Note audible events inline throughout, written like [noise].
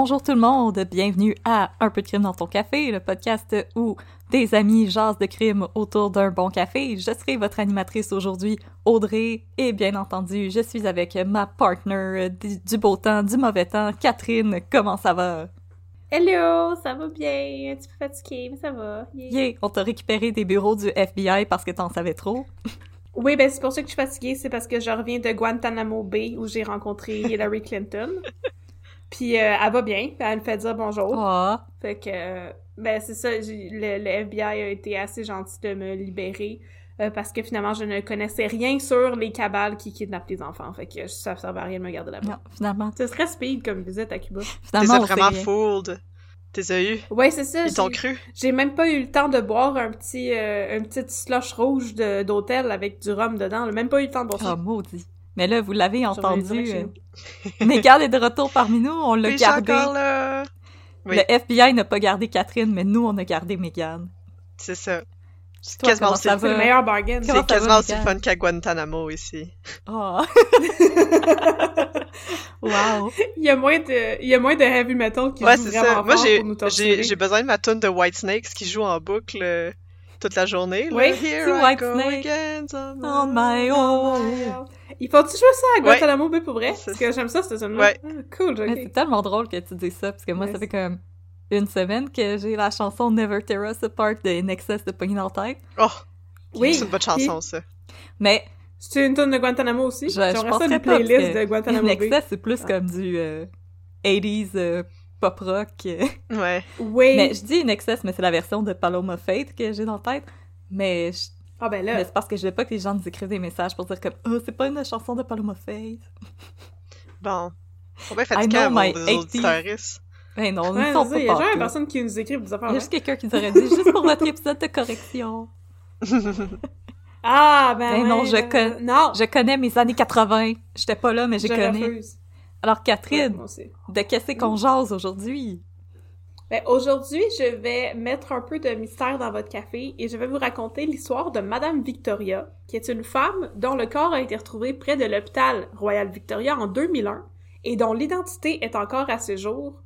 Bonjour tout le monde, bienvenue à Un peu de crime dans ton café, le podcast où des amis jasent de crime autour d'un bon café. Je serai votre animatrice aujourd'hui, Audrey, et bien entendu, je suis avec ma partner du, beau temps, du mauvais temps, Catherine. Comment ça va? Hello, ça va bien, un petit peu fatiguée, mais ça va. Yeah. Yeah, on t'a récupéré des bureaux du FBI parce que t'en savais trop. [laughs] Oui, ben c'est pour ça que je suis fatiguée, c'est parce que je reviens de Guantanamo Bay où j'ai rencontré Hillary Clinton. [laughs] Puis euh, elle va bien, elle me fait dire bonjour. Ah, Fait que, euh, ben c'est ça, j'ai- le, le FBI a été assez gentil de me libérer euh, parce que finalement je ne connaissais rien sur les cabales qui kidnappent les enfants. Fait que ça servait à rien de me garder là-bas. non, finalement, Ce serait speed comme visite à Cuba. T'es finalement, on vraiment fooled. T'es eu. Ouais, c'est ça. Ils t'ont j'ai- cru? J'ai même pas eu le temps de boire un petit, euh, un petit slush rouge d'hôtel avec du rhum dedans. J'ai même pas eu le temps de boire ça. Ah, maudit. Mais là, vous l'avez entendu. euh, [laughs] Megan est de retour parmi nous, on l'a gardé. encore là. Oui. Le FBI n'a pas gardé Catherine, mais nous, on a gardé Megan. C'est ça. C'est quasiment aussi, le meilleur bargain. C'est quasiment aussi Mégane? fun qu'à Guantanamo ici. Oh. [laughs] wow. Il y a moins de, il y a moins de heavy metal qui Ouais, joue c'est vraiment ça. Moi, fort j'ai, pour nous j'ai, j'ai besoin de ma tune de White Snakes qui joue en boucle euh, toute la journée. là. Oui, Here I White go Snake. again on On my own. Il faut-tu jouer ça à Guantanamo Bay pour vrai? Parce que j'aime ça, cette tune-là. Ouais. Ah, cool, Mais ok. c'est tellement drôle que tu dis ça, parce que moi, Ouais, ça fait comme une semaine que j'ai la chanson Never Tear Us Apart de In Excess de Poggy dans la tête. Oh, Oui. c'est une bonne chanson, ça. Mais C'est une tune de Guantanamo aussi? je, je J'aimerais ça penserais une playlist que de Guantanamo In Bay. Excess, c'est plus Ah. comme du euh, 80s euh, pop rock. Ouais. Oui. Mais je dis In Excess, mais c'est la version de Paloma Faith que j'ai dans la tête. Mais, je- Ah ben mais là. c'est parce que je veux pas que les gens nous écrivent des messages pour dire comme « Oh, c'est pas une chanson de Paloma Faith. Bon. Faut bien I fatiguant, know my vos 80s. auditeuristes. » Ben non, Ouais, il y a jamais personne qui nous écrit des affaires. Il y a là. juste quelqu'un qui nous aurait dit « Juste pour votre épisode de correction. [laughs] Ah, ben, Ben ouais, non, je ben, con- Non, Je connais mes années 80. J'étais pas là, mais connais. refuse. Alors, Catherine, de qu'est-ce qu'on jase aujourd'hui? Ben, aujourd'hui, je vais mettre un peu de mystère dans votre café et je vais vous raconter l'histoire de Madame Victoria, qui est une femme dont le corps a été retrouvé près de l'hôpital Royal Victoria en 2001 et dont l'identité est encore à ce jour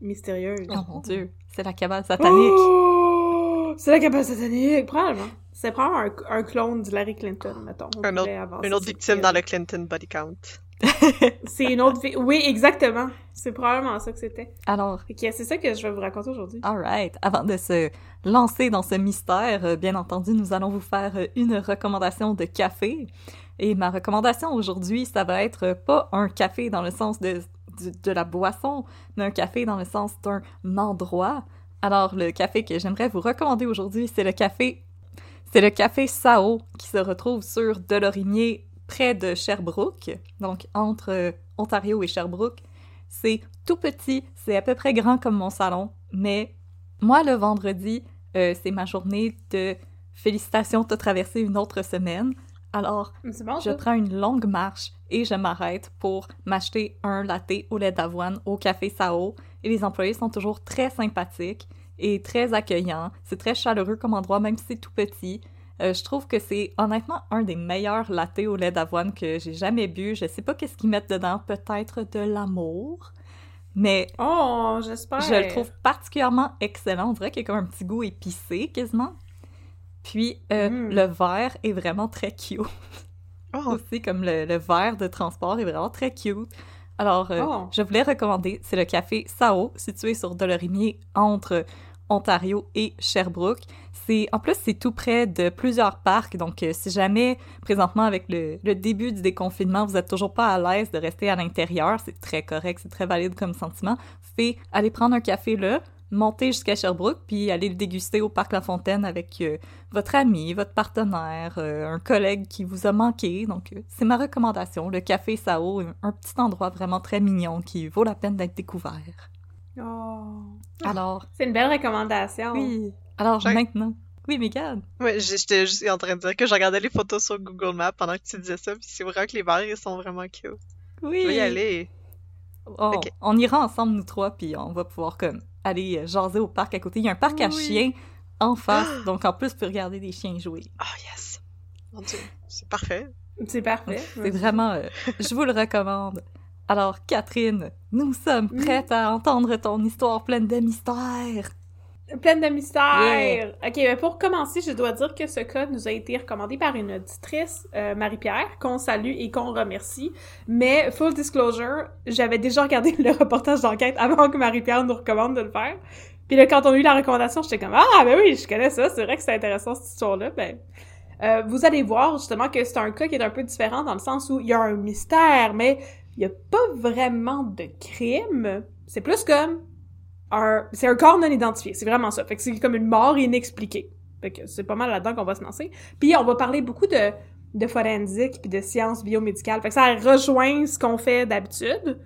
mystérieuse. Oh mon dieu, c'est la cabale satanique. Oh! C'est la cabane satanique, probablement. C'est probablement un, un clone d'Hillary Clinton, mettons. On Un autre- Une autre victime dans le Clinton body count. [laughs] C'est une autre... vi- Oui, exactement. C'est probablement ça que c'était. Alors, que c'est ça que je vais vous raconter aujourd'hui. alright, avant de se lancer dans ce mystère, euh, bien entendu, nous allons vous faire euh, une recommandation de café. Et ma recommandation aujourd'hui, ça va être euh, pas un café dans le sens de, du- de la boisson, mais un café dans le sens d'un endroit. Alors, le café que j'aimerais vous recommander aujourd'hui, c'est le café C'est le café Sao qui se retrouve sur Delorimier près de Sherbrooke, donc entre euh, Ontario et Sherbrooke. C'est tout petit, c'est à peu près grand comme mon salon, mais moi le vendredi, euh, c'est ma journée de félicitations, t'as traversé une autre semaine. Alors, bon, je prends une longue marche et je m'arrête pour m'acheter un latte au lait d'avoine au café Sao. Et les employés sont toujours très sympathiques est très accueillant. C'est très chaleureux comme endroit, même si c'est tout petit. Euh, je trouve que c'est honnêtement un des meilleurs lattés au lait d'avoine que j'ai jamais bu. Je sais pas qu'est-ce qu'ils mettent dedans, peut-être de l'amour. Mais Oh, j'espère. je le trouve particulièrement excellent. On dirait qu'il y a comme un petit goût épicé quasiment. Puis euh, Mm. le verre est vraiment très cute. Oh, [laughs] Aussi, comme le, le verre de transport est vraiment très cute. Alors, euh, Oh. je voulais recommander, c'est le café Sao, situé sur Dolorimier, entre Ontario et Sherbrooke. C'est En plus, c'est tout près de plusieurs parcs, donc euh, si jamais, présentement, avec le, le début du déconfinement, vous êtes toujours pas à l'aise de rester à l'intérieur, c'est très correct, c'est très valide comme sentiment, fait aller prendre un café là, monter jusqu'à Sherbrooke, puis aller le déguster au Parc La Fontaine avec euh, votre ami, votre partenaire, euh, un collègue qui vous a manqué. Donc, euh, c'est ma recommandation. Le Café Sao, un, un petit endroit vraiment très mignon qui vaut la peine d'être découvert. Oh. Alors, C'est une belle recommandation. oui. Alors, maintenant. Oui, Mégane. J'ai- j'étais juste en train de dire que je regardais les photos sur Google Maps pendant que tu disais ça, puis c'est vrai que les verres, ils sont vraiment cute. Oui. Je vais y aller. Oh, Ok. On ira ensemble, nous trois, puis on va pouvoir comme aller euh, jaser au parc à côté. Il y a un parc à Oui. chiens en [gasps] face, donc en plus, tu peux regarder des chiens jouer. Oh yes! Mon dieu, c'est parfait. C'est parfait. [laughs] C'est vraiment... euh, je vous le recommande. Alors, Catherine, nous sommes prêtes à entendre ton histoire pleine de mystères. Pleine de mystères. Yeah. Ok, mais pour commencer, je dois dire que ce cas nous a été recommandé par une auditrice, euh, Marie-Pierre, qu'on salue et qu'on remercie. Mais, full disclosure, j'avais déjà regardé [laughs] le reportage d'enquête avant que Marie-Pierre nous recommande de le faire. Puis là, quand on a eu la recommandation, j'étais comme « Ah, ben oui, je connais ça, c'est vrai que c'est intéressant cette histoire-là. » Ben, euh, vous allez voir justement que c'est un cas qui est un peu différent dans le sens où il y a un mystère, mais il y a pas vraiment de crime. C'est plus comme un, c'est un corps non identifié, c'est vraiment ça. Fait que c'est comme une mort inexpliquée. Fait que c'est pas mal là-dedans qu'on va se lancer. Puis on va parler beaucoup de, de forensique puis de sciences biomédicales. Fait que ça rejoint ce qu'on fait d'habitude.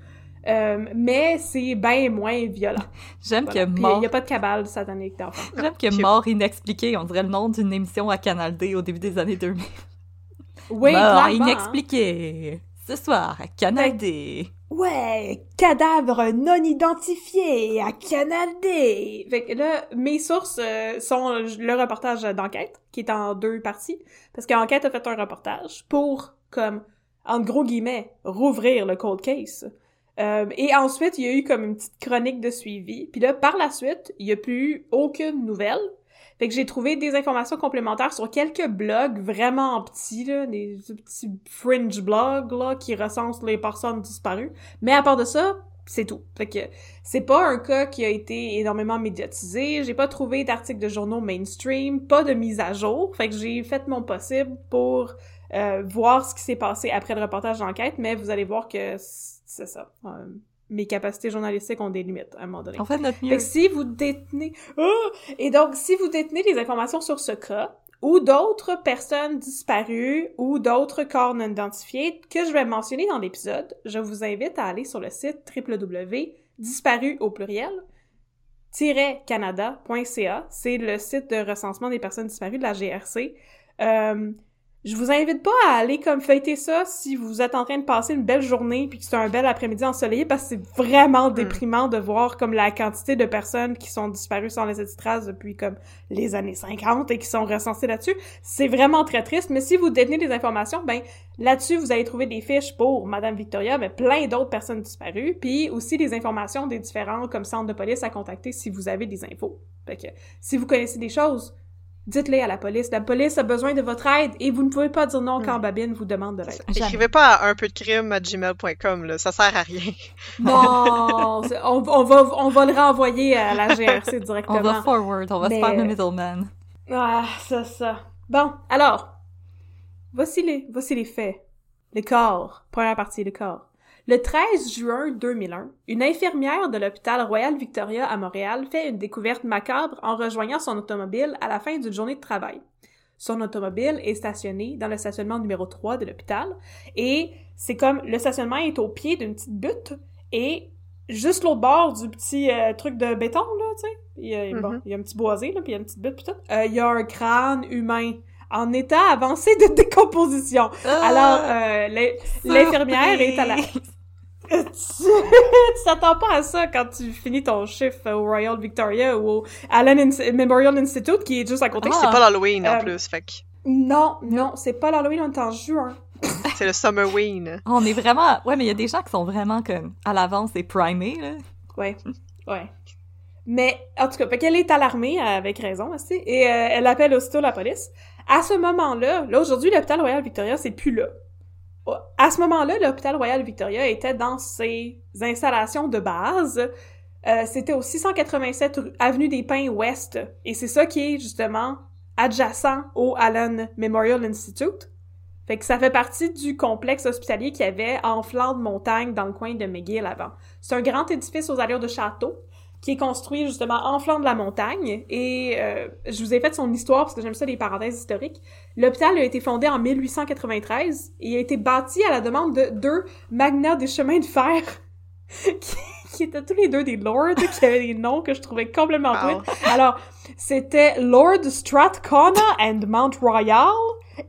Euh, mais c'est bien moins violent. J'aime Voilà. que Puis mort... il y a pas de cabale satanique d'enfants. J'aime que. Mort inexpliqué, on dirait le nom d'une émission à Canal D au début des années 2000. Oui, Mort hein. inexpliqué. Ce soir à Canal D. Ouais, cadavre non identifié à Canal D. Fait que là, mes sources euh, sont le reportage d'enquête, qui est en deux parties, parce qu'enquête a fait un reportage pour, comme, en gros guillemets, rouvrir le cold case. Euh, et ensuite, il y a eu comme une petite chronique de suivi. Puis là, par la suite, il y a plus aucune nouvelle. Fait que j'ai trouvé des informations complémentaires sur quelques blogs vraiment petits, là, des petits fringe blogs, là, qui recensent les personnes disparues. Mais à part de ça, c'est tout. Fait que c'est pas un cas qui a été énormément médiatisé. J'ai pas trouvé d'articles de journaux mainstream, pas de mise à jour. Fait que j'ai fait mon possible pour euh, voir ce qui s'est passé après le reportage d'enquête, mais vous allez voir que c'est ça. Euh, mes capacités journalistiques ont des limites à un moment donné. On fait notre Fait mieux. que si vous détenez... Ah! Et donc, si vous détenez des informations sur ce cas, ou d'autres personnes disparues, ou d'autres corps non identifiés que je vais mentionner dans l'épisode, je vous invite à aller sur le site www.disparu au pluriel canada.ca. C'est le site de recensement des personnes disparues de la GRC. Euh, je vous invite pas à aller comme fêter ça si vous êtes en train de passer une belle journée puis que c'est un bel après-midi ensoleillé parce que c'est vraiment déprimant de voir comme la quantité de personnes qui sont disparues sans laisser de traces depuis comme les années 50 et qui sont recensées là-dessus. C'est vraiment très triste, mais si vous détenez des informations, ben là-dessus vous allez trouver des fiches pour Madame Victoria, mais plein d'autres personnes disparues, puis aussi des informations des différents comme centres de police à contacter si vous avez des infos. Fait que si vous connaissez des choses, dites-les à la police. La police a besoin de votre aide et vous ne pouvez pas dire non quand Babine vous demande de l'aide. Écrivez pas à un peu de crime à gmail.com, là, ça sert à rien. Non, on, on va on va le renvoyer à la GRC [laughs] On directement. va forward, on va Mais- se faire le middleman. Ah, ça, ça. Bon, alors, voici les, voici les faits. Le corps. Première partie, le corps. Le 13 juin 2001, une infirmière de l'hôpital Royal Victoria à Montréal fait une découverte macabre en rejoignant son automobile à la fin d'une journée de travail. Son automobile est stationné dans le stationnement numéro 3 de l'hôpital et c'est comme le stationnement est au pied d'une petite butte et juste l'autre bord du petit euh, truc de béton là, tu sais. Il y a, bon, Mhm. il y a un petit boisé là, puis il y a une petite butte puis tout. Euh, il y a un crâne humain en état avancé de décomposition. Alors, euh, l'in- l'infirmière est à la... [laughs] Tu t'attends pas à ça quand tu finis ton chiffre au Royal Victoria ou au Allen Ins- Memorial Institute qui est juste à côté. C'est pas l'Halloween en Euh, plus, fait que Non, non, c'est pas l'Halloween, on est en juin. [laughs] c'est le Summerween. On est vraiment... Ouais, mais il y a des gens qui sont vraiment comme à l'avance et primés, là. Ouais, ouais. Mais, en tout cas, fait qu'elle est alarmée, avec raison aussi, et euh, elle appelle aussitôt la police. À ce moment-là, là, aujourd'hui, l'hôpital Royal Victoria, c'est plus là. À ce moment-là, l'hôpital Royal Victoria était dans ses installations de base. Euh, C'était au 687 rue- avenue des Pins Ouest, et c'est ça qui est, justement, adjacent au Allen Memorial Institute. Fait que ça fait partie du complexe hospitalier qu'il y avait en flanc de montagne dans le coin de McGill avant. C'est un grand édifice aux allures de château qui est construit justement en flanc de la montagne. Et euh, je vous ai fait son histoire parce que j'aime ça les parenthèses historiques. L'hôpital a été fondé en 1893 et a été bâti à la demande de deux magnats des chemins de fer [laughs] qui, qui étaient tous les deux des lords, qui avaient des noms que je trouvais complètement Wow. Alors, c'était Lord Strathcona and Mount Royal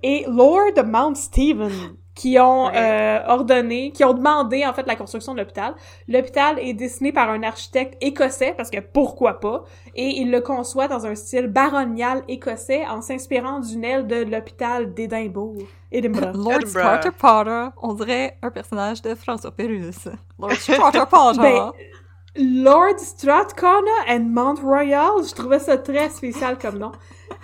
et Lord Mount Stephen qui ont Ouais. euh, ordonné, qui ont demandé en fait la construction de l'hôpital. L'hôpital est dessiné par un architecte écossais parce que pourquoi pas et il le conçoit dans un style baronial écossais en s'inspirant d'une aile de l'hôpital d'Édimbourg. Édimbourg. [laughs] Lord Edinburgh. Carter Potter, on dirait un personnage de François Pérusse. Lord [laughs] Carter Potter. Ben, Lord Strathcona and Mount Royal, je trouvais ça très spécial comme nom.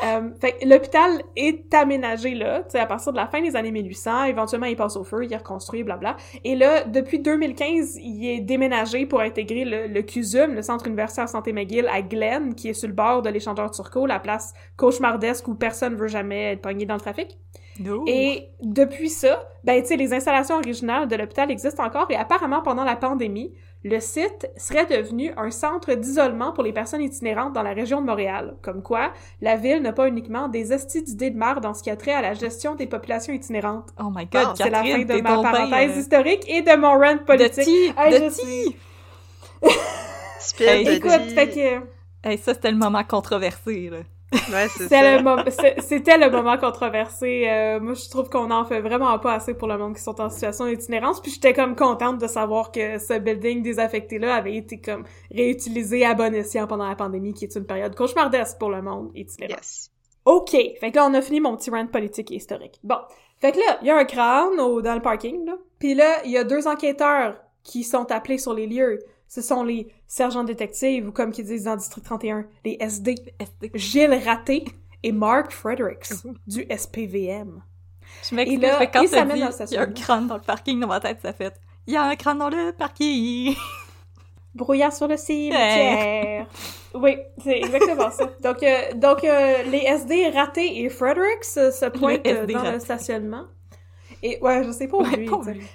Euh, fait l'hôpital est aménagé là, tu sais, à partir de la fin des années 1800, éventuellement il passe au feu, il est reconstruit, blabla. Et là, depuis 2015, il est déménagé pour intégrer le, le CUSUM, le Centre universitaire santé McGill, à Glen, qui est sur le bord de l'échangeur Turcot, la place cauchemardesque où personne veut jamais être pogné dans le trafic. No. Et depuis ça, ben tu sais, les installations originales de l'hôpital existent encore et apparemment pendant la pandémie, le site serait devenu un centre d'isolement pour les personnes itinérantes dans la région de Montréal. Comme quoi, la ville n'a pas uniquement des estis d'idées de marre dans ce qui a trait à la gestion des populations itinérantes. Oh my god, Bon, C'est la fin de ma parenthèse euh, historique et de mon rant politique. de. Spill Hey, de Écoute, fait que... Hey, ça, c'était le moment controversé, là. Ouais, C'était le, mom- le moment controversé. Euh, moi, je trouve qu'on en fait vraiment pas assez pour le monde qui sont en situation d'itinérance. Puis j'étais comme contente de savoir que ce building désaffecté-là avait été comme réutilisé à bon escient pendant la pandémie, qui est une période cauchemardesque pour le monde itinérant. Yes. OK. Fait que là, on a fini mon petit rant politique et historique. Bon. Fait que là, il y a un crâne au, dans le parking, là. Puis là, il y a deux enquêteurs qui sont appelés sur les lieux. Ce sont les sergents détectives, ou comme qu'ils disent dans District 31, les SD. SD. Gilles Raté et Mark Fredericks [laughs] du SPVM. Je quand s'amène dit il y a un crâne dans le parking, dans ma tête, ça fait « Il y a un crâne dans le parking! [laughs] Brouillard sur le cimetière. [laughs] Oui, c'est exactement ça. Donc, euh, donc euh, les SD Raté et Fredericks se pointent dans le stationnement. Et ouais, je sais pas où Ouais, lui.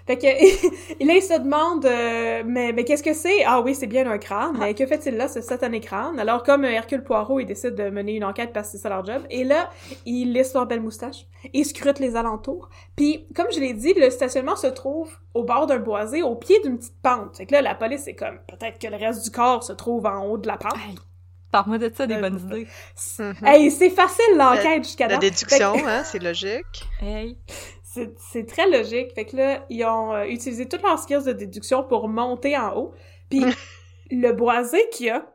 Fait que [laughs] là, il se demande euh, mais mais qu'est-ce que c'est? Ah oui, c'est bien un crâne. Mais que fait-il là, ce satané crâne? Alors comme euh, Hercule Poirot, il décide de mener une enquête parce que c'est ça leur job. Et là, il lisse leur belle moustache et scrute les alentours. Puis comme je l'ai dit, le stationnement se trouve au bord d'un boisé, au pied d'une petite pente. Fait que là, la police est comme peut-être que le reste du corps se trouve en haut de la pente. Hey, Parle-moi de ça, des Euh, bonnes idées. Hey, c'est facile l'enquête jusqu'à La là. déduction, Fait que- hein, c'est logique. Hey. C'est très logique. Fait que là, ils ont euh, utilisé toutes leurs skills de déduction pour monter en haut. Puis [laughs] le boisé qu'il y a,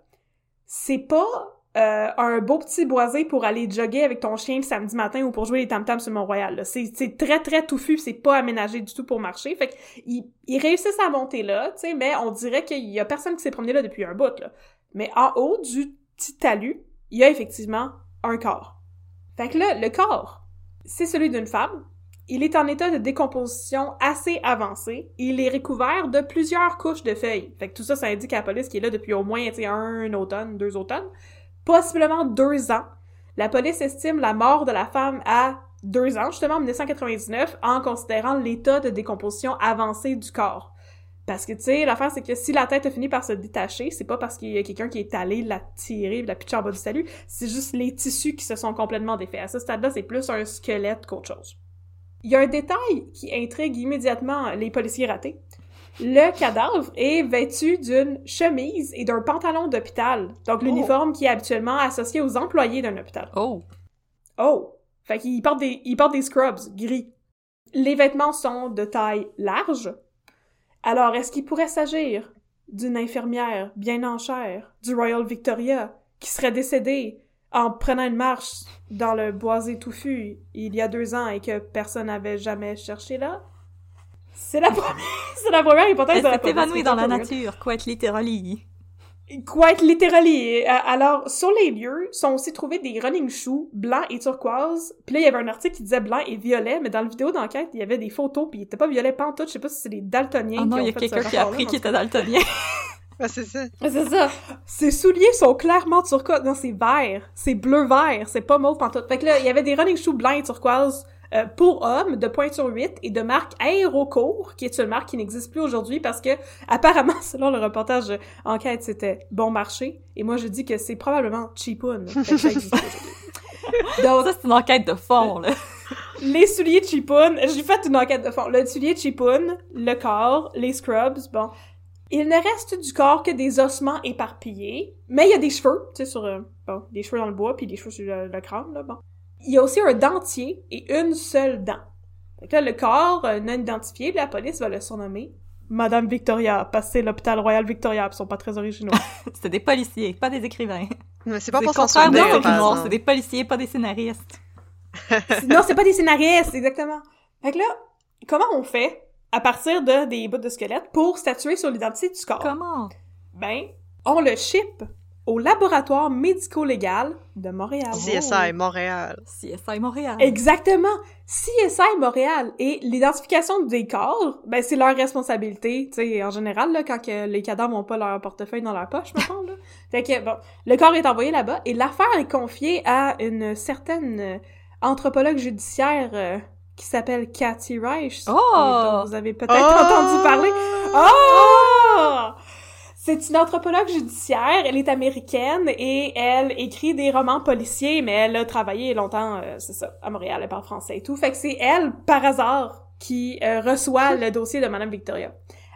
c'est pas euh, un beau petit boisé pour aller jogger avec ton chien le samedi matin ou pour jouer les tam-tams sur Mont-Royal. c'est très, très touffu. C'est pas aménagé du tout pour marcher. Fait qu'ils ils réussissent à monter là, tu sais, mais on dirait qu'il y a personne qui s'est promené là depuis un bout, là. Mais en haut du petit talus, il y a effectivement un corps. Fait que là, le corps, c'est celui d'une femme. Il est en état de décomposition assez avancé. Il est recouvert de plusieurs couches de feuilles. Fait que tout ça, ça indique à la police qu'il est là depuis au moins un automne, deux automnes. Possiblement deux ans. La police estime la mort de la femme à deux ans, justement en 1999, en considérant l'état de décomposition avancé du corps. Parce que, tu sais, l'affaire, c'est que si la tête a fini par se détacher, c'est pas parce qu'il y a quelqu'un qui est allé la tirer, la pitcher en bas du salut, c'est juste les tissus qui se sont complètement défaits. À ce stade-là, c'est plus un squelette qu'autre chose. Il y a un détail qui intrigue immédiatement les policiers ratés. Le cadavre est vêtu d'une chemise et d'un pantalon d'hôpital, donc l'uniforme qui est habituellement associé aux employés d'un hôpital. Oh! Oh! Fait qu'il porte des, il porte des scrubs gris. Les vêtements sont de taille large Alors, est-ce qu'il pourrait s'agir d'une infirmière bien en chair du Royal Victoria qui serait décédée en prenant une marche dans le boisé touffu il y a deux ans et que personne n'avait jamais cherché là? C'est la [laughs] première, c'est la première hypothèse Elle de la s'est évanouie dans la nature, quite literally. Quite literally. Euh, Alors, sur les lieux, sont aussi trouvés des running shoes blancs et turquoise. Puis là, il y avait un article qui disait blanc et violet, mais dans le vidéo d'enquête, il y avait des photos, puis il était pas violet pantoute. Je sais pas si c'est des daltoniens Oh non, qui il y a quelqu'un qui a appris qu'il était daltonien. [laughs] Ouais, c'est ça. C'est ça. Ses souliers sont clairement turquoise. Non, c'est vert. C'est bleu-vert. C'est pas mauve pantoute. Fait que là, il y avait des running shoes blancs et turquoise euh, pour hommes de pointure 8 et de marque Aérocourt, qui est une marque qui n'existe plus aujourd'hui parce que, apparemment, [laughs] selon le reportage enquête, c'était bon marché. Et moi, je dis que c'est probablement aujourd'hui. [laughs] Donc, Ça, c'est une enquête de fond, là. [laughs] les souliers Chipoun, j'ai fait une enquête de fond. Le soulier Chipoun, le corps, les scrubs, bon. Il ne reste du corps que des ossements éparpillés, mais il y a des cheveux, tu sais, sur, euh, bon, des cheveux dans le bois, puis des cheveux sur le, le crâne, là, bon. Il y a aussi un dentier et une seule dent. Fait que là, le corps euh, non identifié, la police va le surnommer Madame Victoria, parce que c'est l'hôpital Royal Victoria, ils sont pas très originaux. [laughs] C'était des policiers, pas des écrivains. Mais c'est pas C'est pour s'en souvenir, c'est des policiers, pas des scénaristes. [laughs] non, c'est pas des scénaristes, exactement. Fait que là, comment on fait à partir de des bouts de squelette pour statuer sur l'identité du corps? Comment? Ben, on le ship au laboratoire médico-légal de Montréal. CSI Montréal. CSI Montréal. Exactement. CSI Montréal et l'identification des corps, ben c'est leur responsabilité, tu sais en général là quand que les cadavres ont pas leur portefeuille dans leur poche mettons là. Fait que bon, le corps est envoyé là-bas et l'affaire est confiée à une certaine euh, anthropologue judiciaire euh, qui s'appelle Cathy Reich. Oh! dont vous avez peut-être Oh! entendu parler. Oh! C'est une anthropologue judiciaire, elle est américaine et elle écrit des romans policiers, mais elle a travaillé longtemps, euh, c'est ça, à Montréal, elle parle français et tout. Fait que c'est elle, par hasard, qui euh, reçoit le dossier de Madame Victoria.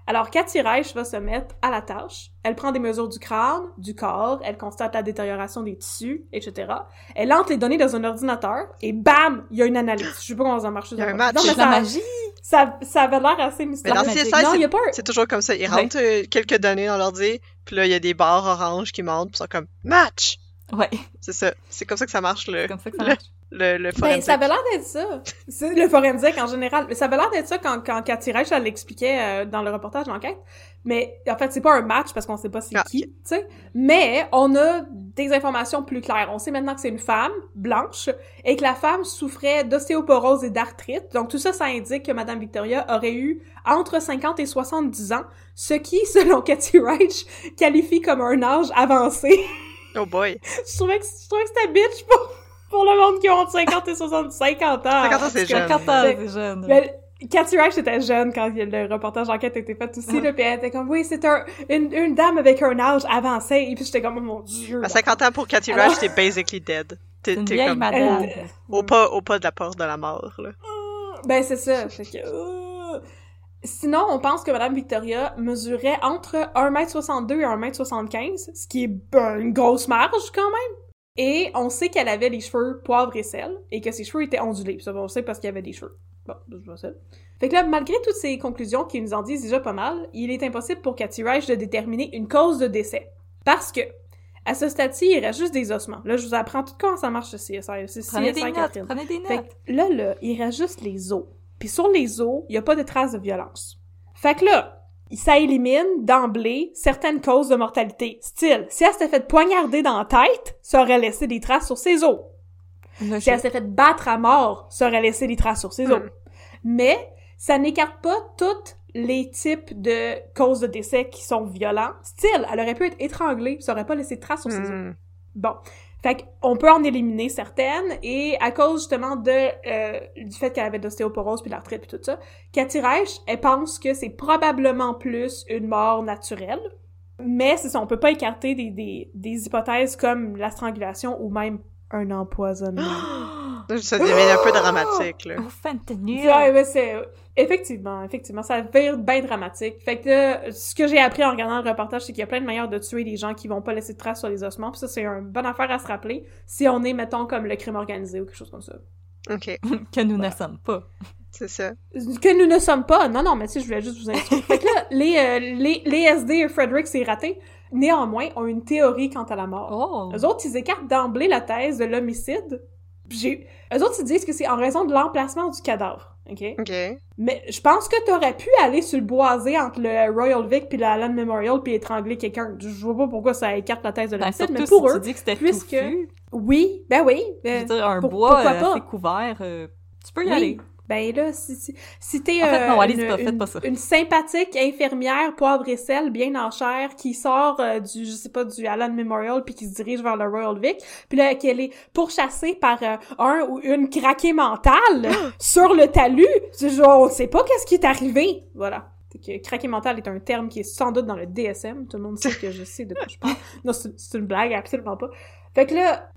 Alors, Cathy Reich va se mettre à la tâche. Elle prend des mesures du crâne, du corps, elle constate la détérioration des tissus, etc. Elle entre les données dans un ordinateur et bam, il y a une analyse. Je sais pas comment ça marche. Il y a un Non, match. mais C'est de la ça, magie. ça, ça avait l'air assez Mais mystérieux. dans magique. CSI, non, il y c'est- a pas un... c'est toujours comme ça. Ils rentrent euh, quelques données dans l'ordi, puis là, il y a des barres oranges qui montent, puis ils sont comme « Match! Ouais, » C'est ça. C'est comme ça que ça marche, le, c'est comme ça que ça le, marche. Le, le Ben, forensic. ça avait l'air d'être ça. C'est le forensique en général. Mais ça avait l'air d'être ça quand, quand Cathy Reich, elle l'expliquait euh, dans le reportage d'enquête. Mais en fait, c'est pas un match parce qu'on sait pas c'est Ah, qui, tu sais. Mais on a des informations plus claires. On sait maintenant que c'est une femme blanche et que la femme souffrait d'ostéoporose et d'arthrite. Donc tout ça, ça indique que Madame Victoria aurait eu entre 50 et 70 ans, ce qui, [laughs] selon Cathy Reich, qualifie comme un âge avancé. Oh boy. je trouvais que, je trouvais que c'était bitch pour, pour le monde qui a entre 50 et 60, 50 ans. [laughs] 50 ans, c'est jeune. 50 ans, Mais- c'est jeune. mais Cathy Reich était jeune quand le reportage d'enquête a été fait aussi, là, pis elle était comme, oui, c'est un, une, une dame avec un âge avancé, et puis j'étais comme, oh mon dieu. À 50 ans, pour Cathy Alors- Rush, t'es basically dead. T'es comme madame. Euh, au pas, au pas de la porte de la mort, là. Ben, c'est ça. Fait que, euh, Sinon, on pense que Madame Victoria mesurait entre 1m62 et 1m75, ce qui est ben, une grosse marge quand même. Et on sait qu'elle avait les cheveux poivre et sel, et que ses cheveux étaient ondulés. Ça, on sait parce qu'il y avait des cheveux. Bon, je vois ça. Fait que là, malgré toutes ces conclusions qui nous en disent déjà pas mal, il est impossible pour Cathy Reich de déterminer une cause de décès. Parce que, à ce stade-ci, il reste juste des ossements. Là, je vous apprends tout comment ça marche, ce CSI. C'est Prenez des notes, prenez des Fait notes. que là, là, il reste juste les os. Puis sur les os, il y a pas de traces de violence. Fait que là, ça élimine d'emblée certaines causes de mortalité. Style, si elle s'était fait poignarder dans la tête, ça aurait laissé des traces sur ses os. Si elle s'était fait battre à mort, ça aurait laissé des traces sur ses os. Hmm. Mais ça n'écarte pas tous les types de causes de décès qui sont violents. Style, elle aurait pu être étranglée, ça aurait pas laissé de traces sur ses os. Hmm. Bon. Fait qu'on peut en éliminer certaines, et à cause justement de euh, du fait qu'elle avait de l'ostéoporose puis l'arthrite puis tout ça, Cathy Reich, elle pense que c'est probablement plus une mort naturelle. Mais c'est ça, on peut pas écarter des, des, des hypothèses comme la strangulation ou même un empoisonnement. [gasps] Ça devient un peu [gasps] dramatique, là. Oh. Ouais, ouais, c'est... Effectivement, effectivement, ça vire bien dramatique. Fait que là, ce que j'ai appris en regardant le reportage, c'est qu'il y a plein de manières de tuer des gens qui vont pas laisser de traces sur les ossements. Puis ça, c'est une bonne affaire à se rappeler si on est, mettons, comme le crime organisé ou quelque chose comme ça. Ok, [laughs] que nous ne sommes pas. c'est ça. Que nous ne sommes pas. Non, non, mais si, je voulais juste vous instruire. fait que là, les, euh, les, les SD et Frederick, c'est raté. Néanmoins, ont une théorie quant à la mort. Oh! Eux autres, ils écartent d'emblée la thèse de l'homicide. Eux autres, ils disent que c'est en raison de l'emplacement du cadavre. OK? Ok. Mais je pense que t'aurais pu aller sur le boisé entre le Royal Vic puis la Allen Memorial puis étrangler quelqu'un. Je vois pas pourquoi ça écarte la thèse de Ben, l'homicide, surtout mais pour si eux, tu dis que c'était puisque- touffu, oui, ben oui. je euh, veux dire, un pour- bois euh, assez couvert, euh, tu peux y Oui. aller. Ben là, si, si, si t'es En fait, euh, une, sympathique infirmière poivre et sel bien en chair qui sort euh, du, je sais pas, du Allen Memorial puis qui se dirige vers le Royal Vic, puis là qu'elle est pourchassée par euh, un ou une craquée mentale sur le talus, genre, on sait pas qu'est-ce qui est arrivé. Voilà. Que craqué mental est un terme qui est sans doute dans le DSM. Tout le monde sait que je [laughs] sais de quoi je parle. Non, c'est c'est une blague, absolument pas. Fait que là,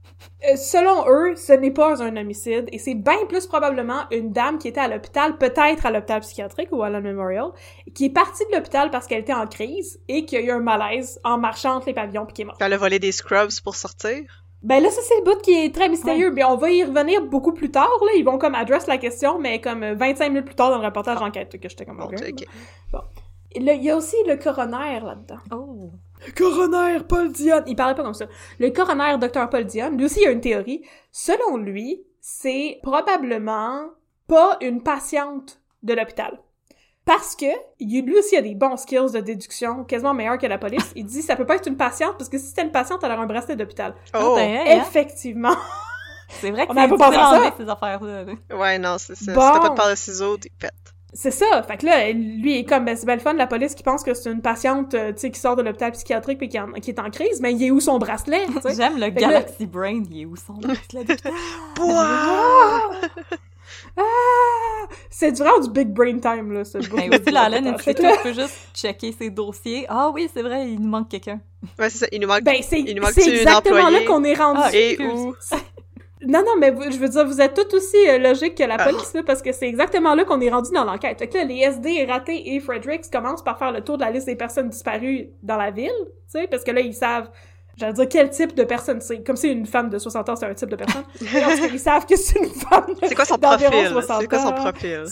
euh, selon eux, ce n'est pas un homicide et c'est bien plus probablement une dame qui était à l'hôpital, peut-être à l'hôpital psychiatrique ou à la Memorial, qui est partie de l'hôpital parce qu'elle était en crise et qu'il y a eu un malaise en marchant entre les pavillons puis qui est morte. Elle a volé des scrubs pour sortir? Ben là, ça c'est le bout qui est très mystérieux, mais on va y revenir beaucoup plus tard, là. Ils vont comme adresse la question, mais comme euh, 25 minutes plus tard dans le reportage d'enquête, que j'étais comme... Bon, ok. ok. Et là, Il y a aussi le coroner là-dedans. Oh! Le coroner Paul Dionne. Il parlait pas comme ça. Le coroner Dr Paul Dionne, lui aussi, il a une théorie. Selon lui, c'est probablement pas une patiente de l'hôpital. Parce que, il- lui aussi a des bons skills de déduction, quasiment meilleurs que la police. Il dit, ça peut pas être une patiente, parce que si c'était une patiente, elle aurait un bracelet d'hôpital. Oh! ben, hey, hein? Effectivement. C'est vrai que On c'est pas ça. ces affaires-là. là. Ouais, non, c'est ça. Bon. Si t'as pas de paire de ciseaux, t'es pète. C'est ça. Fait que là, lui, il est comme, ben, c'est bien le fun, la police qui pense que c'est une patiente, euh, tu sais, qui sort de l'hôpital psychiatrique et qui, en- qui est en crise, mais il est où son bracelet? J'aime le là- Galaxy Brain, il est où son bracelet d'hôpital? [laughs] [laughs] Ah! C'est du vraiment du big brain time, là, ce bout. Ben aussi, la Institute là- peut juste checker ses dossiers. Ah oui, c'est vrai, il nous manque quelqu'un. Ouais, c'est ça. Il nous manque. Ben, c'est Il nous manque c'est exactement là qu'on est rendu. Ah, Et où? Non, non, mais vous- je veux dire, vous êtes tout aussi euh, logique que la Ah. police, là, parce que c'est exactement là qu'on est rendu dans l'enquête. Fait que là, les SD, Raté et Fredericks commencent par faire le tour de la liste des personnes disparues dans la ville, tu sais, parce que là, ils savent, j'allais dire, quel type de personne c'est? Comme c'est une femme de 60 ans, c'est un type de personne. En ils savent que c'est une femme C'est quoi son profil? 60 C'est quoi son profil?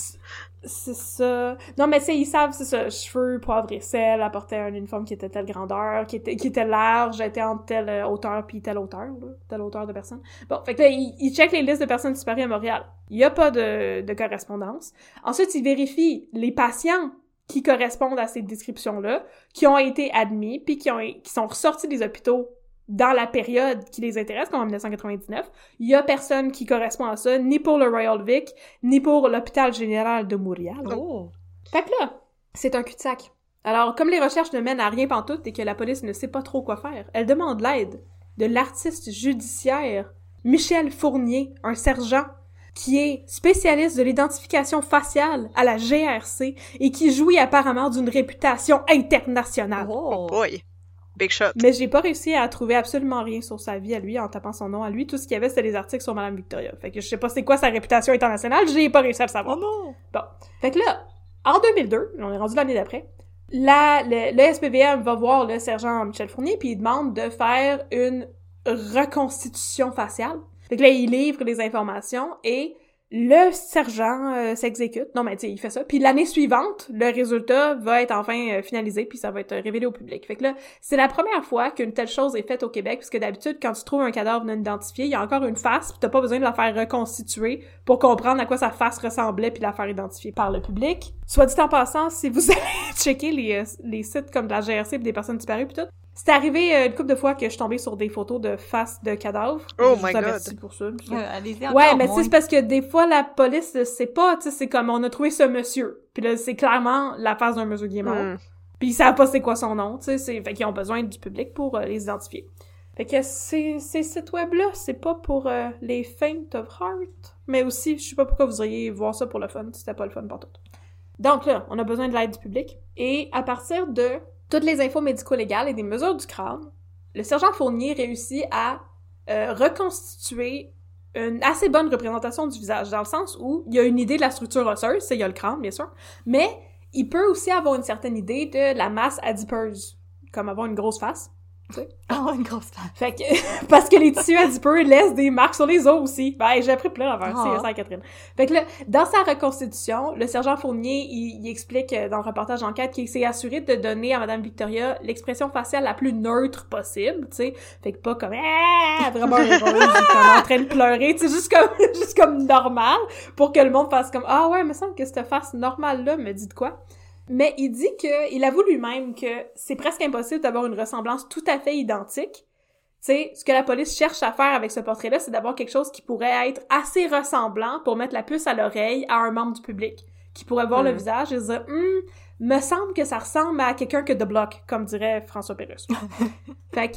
C'est ça. Non, mais tu sais, ils savent, c'est ça. Cheveux, poivre et sel, apportait un uniforme qui était telle grandeur, qui était, qui était large, était entre telle euh, hauteur puis telle hauteur, là. Telle hauteur de personne. Bon, fait que là, ils, ils checkent les listes de personnes disparues à Montréal. Il y a pas de, de correspondance. Ensuite, ils vérifient les patients qui correspondent à ces descriptions-là, qui ont été admis puis qui ont, qui sont ressortis des hôpitaux dans la période qui les intéresse, comme en 1999. Il y a personne qui correspond à ça, ni pour le Royal Vic, ni pour l'hôpital général de Montréal. Oh! Fait que là, c'est un cul-de-sac. Alors, comme les recherches ne mènent à rien pantoute et que la police ne sait pas trop quoi faire, elle demande l'aide de l'artiste judiciaire Michel Fournier, un sergent qui est spécialiste de l'identification faciale à la GRC et qui jouit apparemment d'une réputation internationale. Oh! Boy. Big shot. Mais j'ai pas réussi à trouver absolument rien sur sa vie à lui en tapant son nom à lui. Tout ce qu'il y avait, c'était des articles sur Madame Victoria. Fait que je sais pas c'est quoi sa réputation internationale, j'ai pas réussi à le savoir. Oh non! Bon. Fait que là, en 2002, on est rendu l'année d'après, la, le, le SPVM va voir le sergent Michel Fournier puis il demande de faire une reconstitution faciale. Fait que là, il livre les informations et le sergent euh, s'exécute. Non, mais tu il fait ça. Puis l'année suivante, le résultat va être enfin euh, finalisé puis ça va être révélé au public. Fait que là, c'est la première fois qu'une telle chose est faite au Québec puisque d'habitude, quand tu trouves un cadavre non identifié, il y a encore une face puis t'as pas besoin de la faire reconstituer pour comprendre à quoi sa face ressemblait puis la faire identifier par le public. Soit dit en passant, si vous [laughs] allez checker les, euh, les sites comme de la GRC pis des personnes disparues pis tout, c'est arrivé euh, une couple de fois que je suis tombée sur des photos de faces de cadavres. Oh Je my vous God. pour ça. puis- Euh, Allez-y Ouais, mais tu sais, moins. c'est parce que des fois, la police ne sait pas, tu sais, c'est comme, on a trouvé ce monsieur. Puis là, c'est clairement la face d'un monsieur qui est mort. Hmm. Puis ils savent pas c'est quoi son nom, tu sais, c'est... Fait qu'ils ont besoin du public pour euh, les identifier. Fait que ces, ces sites web-là, c'est pas pour euh, les faint of heart, mais aussi, je sais pas pourquoi vous iriez voir ça pour le fun, c'était pas le fun pour tout. Donc là, on a besoin de l'aide du public, et à partir de toutes les infos médico-légales et des mesures du crâne, le sergent Fournier réussit à euh, reconstituer une assez bonne représentation du visage, dans le sens où il y a une idée de la structure osseuse, c'est il y a le crâne, bien sûr, mais il peut aussi avoir une certaine idée de la masse adipeuse, comme avoir une grosse face. Ah, une grosse fan. Fait que, [laughs] parce que les tissus adipeux laissent des marques sur les os aussi. Ben, j'ai appris plein d'affaires, Ah. c'est ça, Catherine. Fait que là, dans sa reconstitution, le sergent Fournier, il, il explique euh, dans le reportage d'enquête qu'il s'est assuré de donner à Madame Victoria l'expression faciale la plus neutre possible, tu sais. Fait que pas comme, ah, vraiment heureuse, comme en train de pleurer, tu sais, juste comme, [laughs] juste comme normal, pour que le monde fasse comme, ah ouais, il me semble que cette face normale-là me dit de quoi. Mais il dit que, il avoue lui-même que c'est presque impossible d'avoir une ressemblance tout à fait identique. Tu sais, ce que la police cherche à faire avec ce portrait-là, c'est d'avoir quelque chose qui pourrait être assez ressemblant pour mettre la puce à l'oreille à un membre du public, qui pourrait voir le Mm. visage et se dire, Hum, me semble que ça ressemble à quelqu'un que de bloc, comme dirait François Pérusse. [laughs] fait que,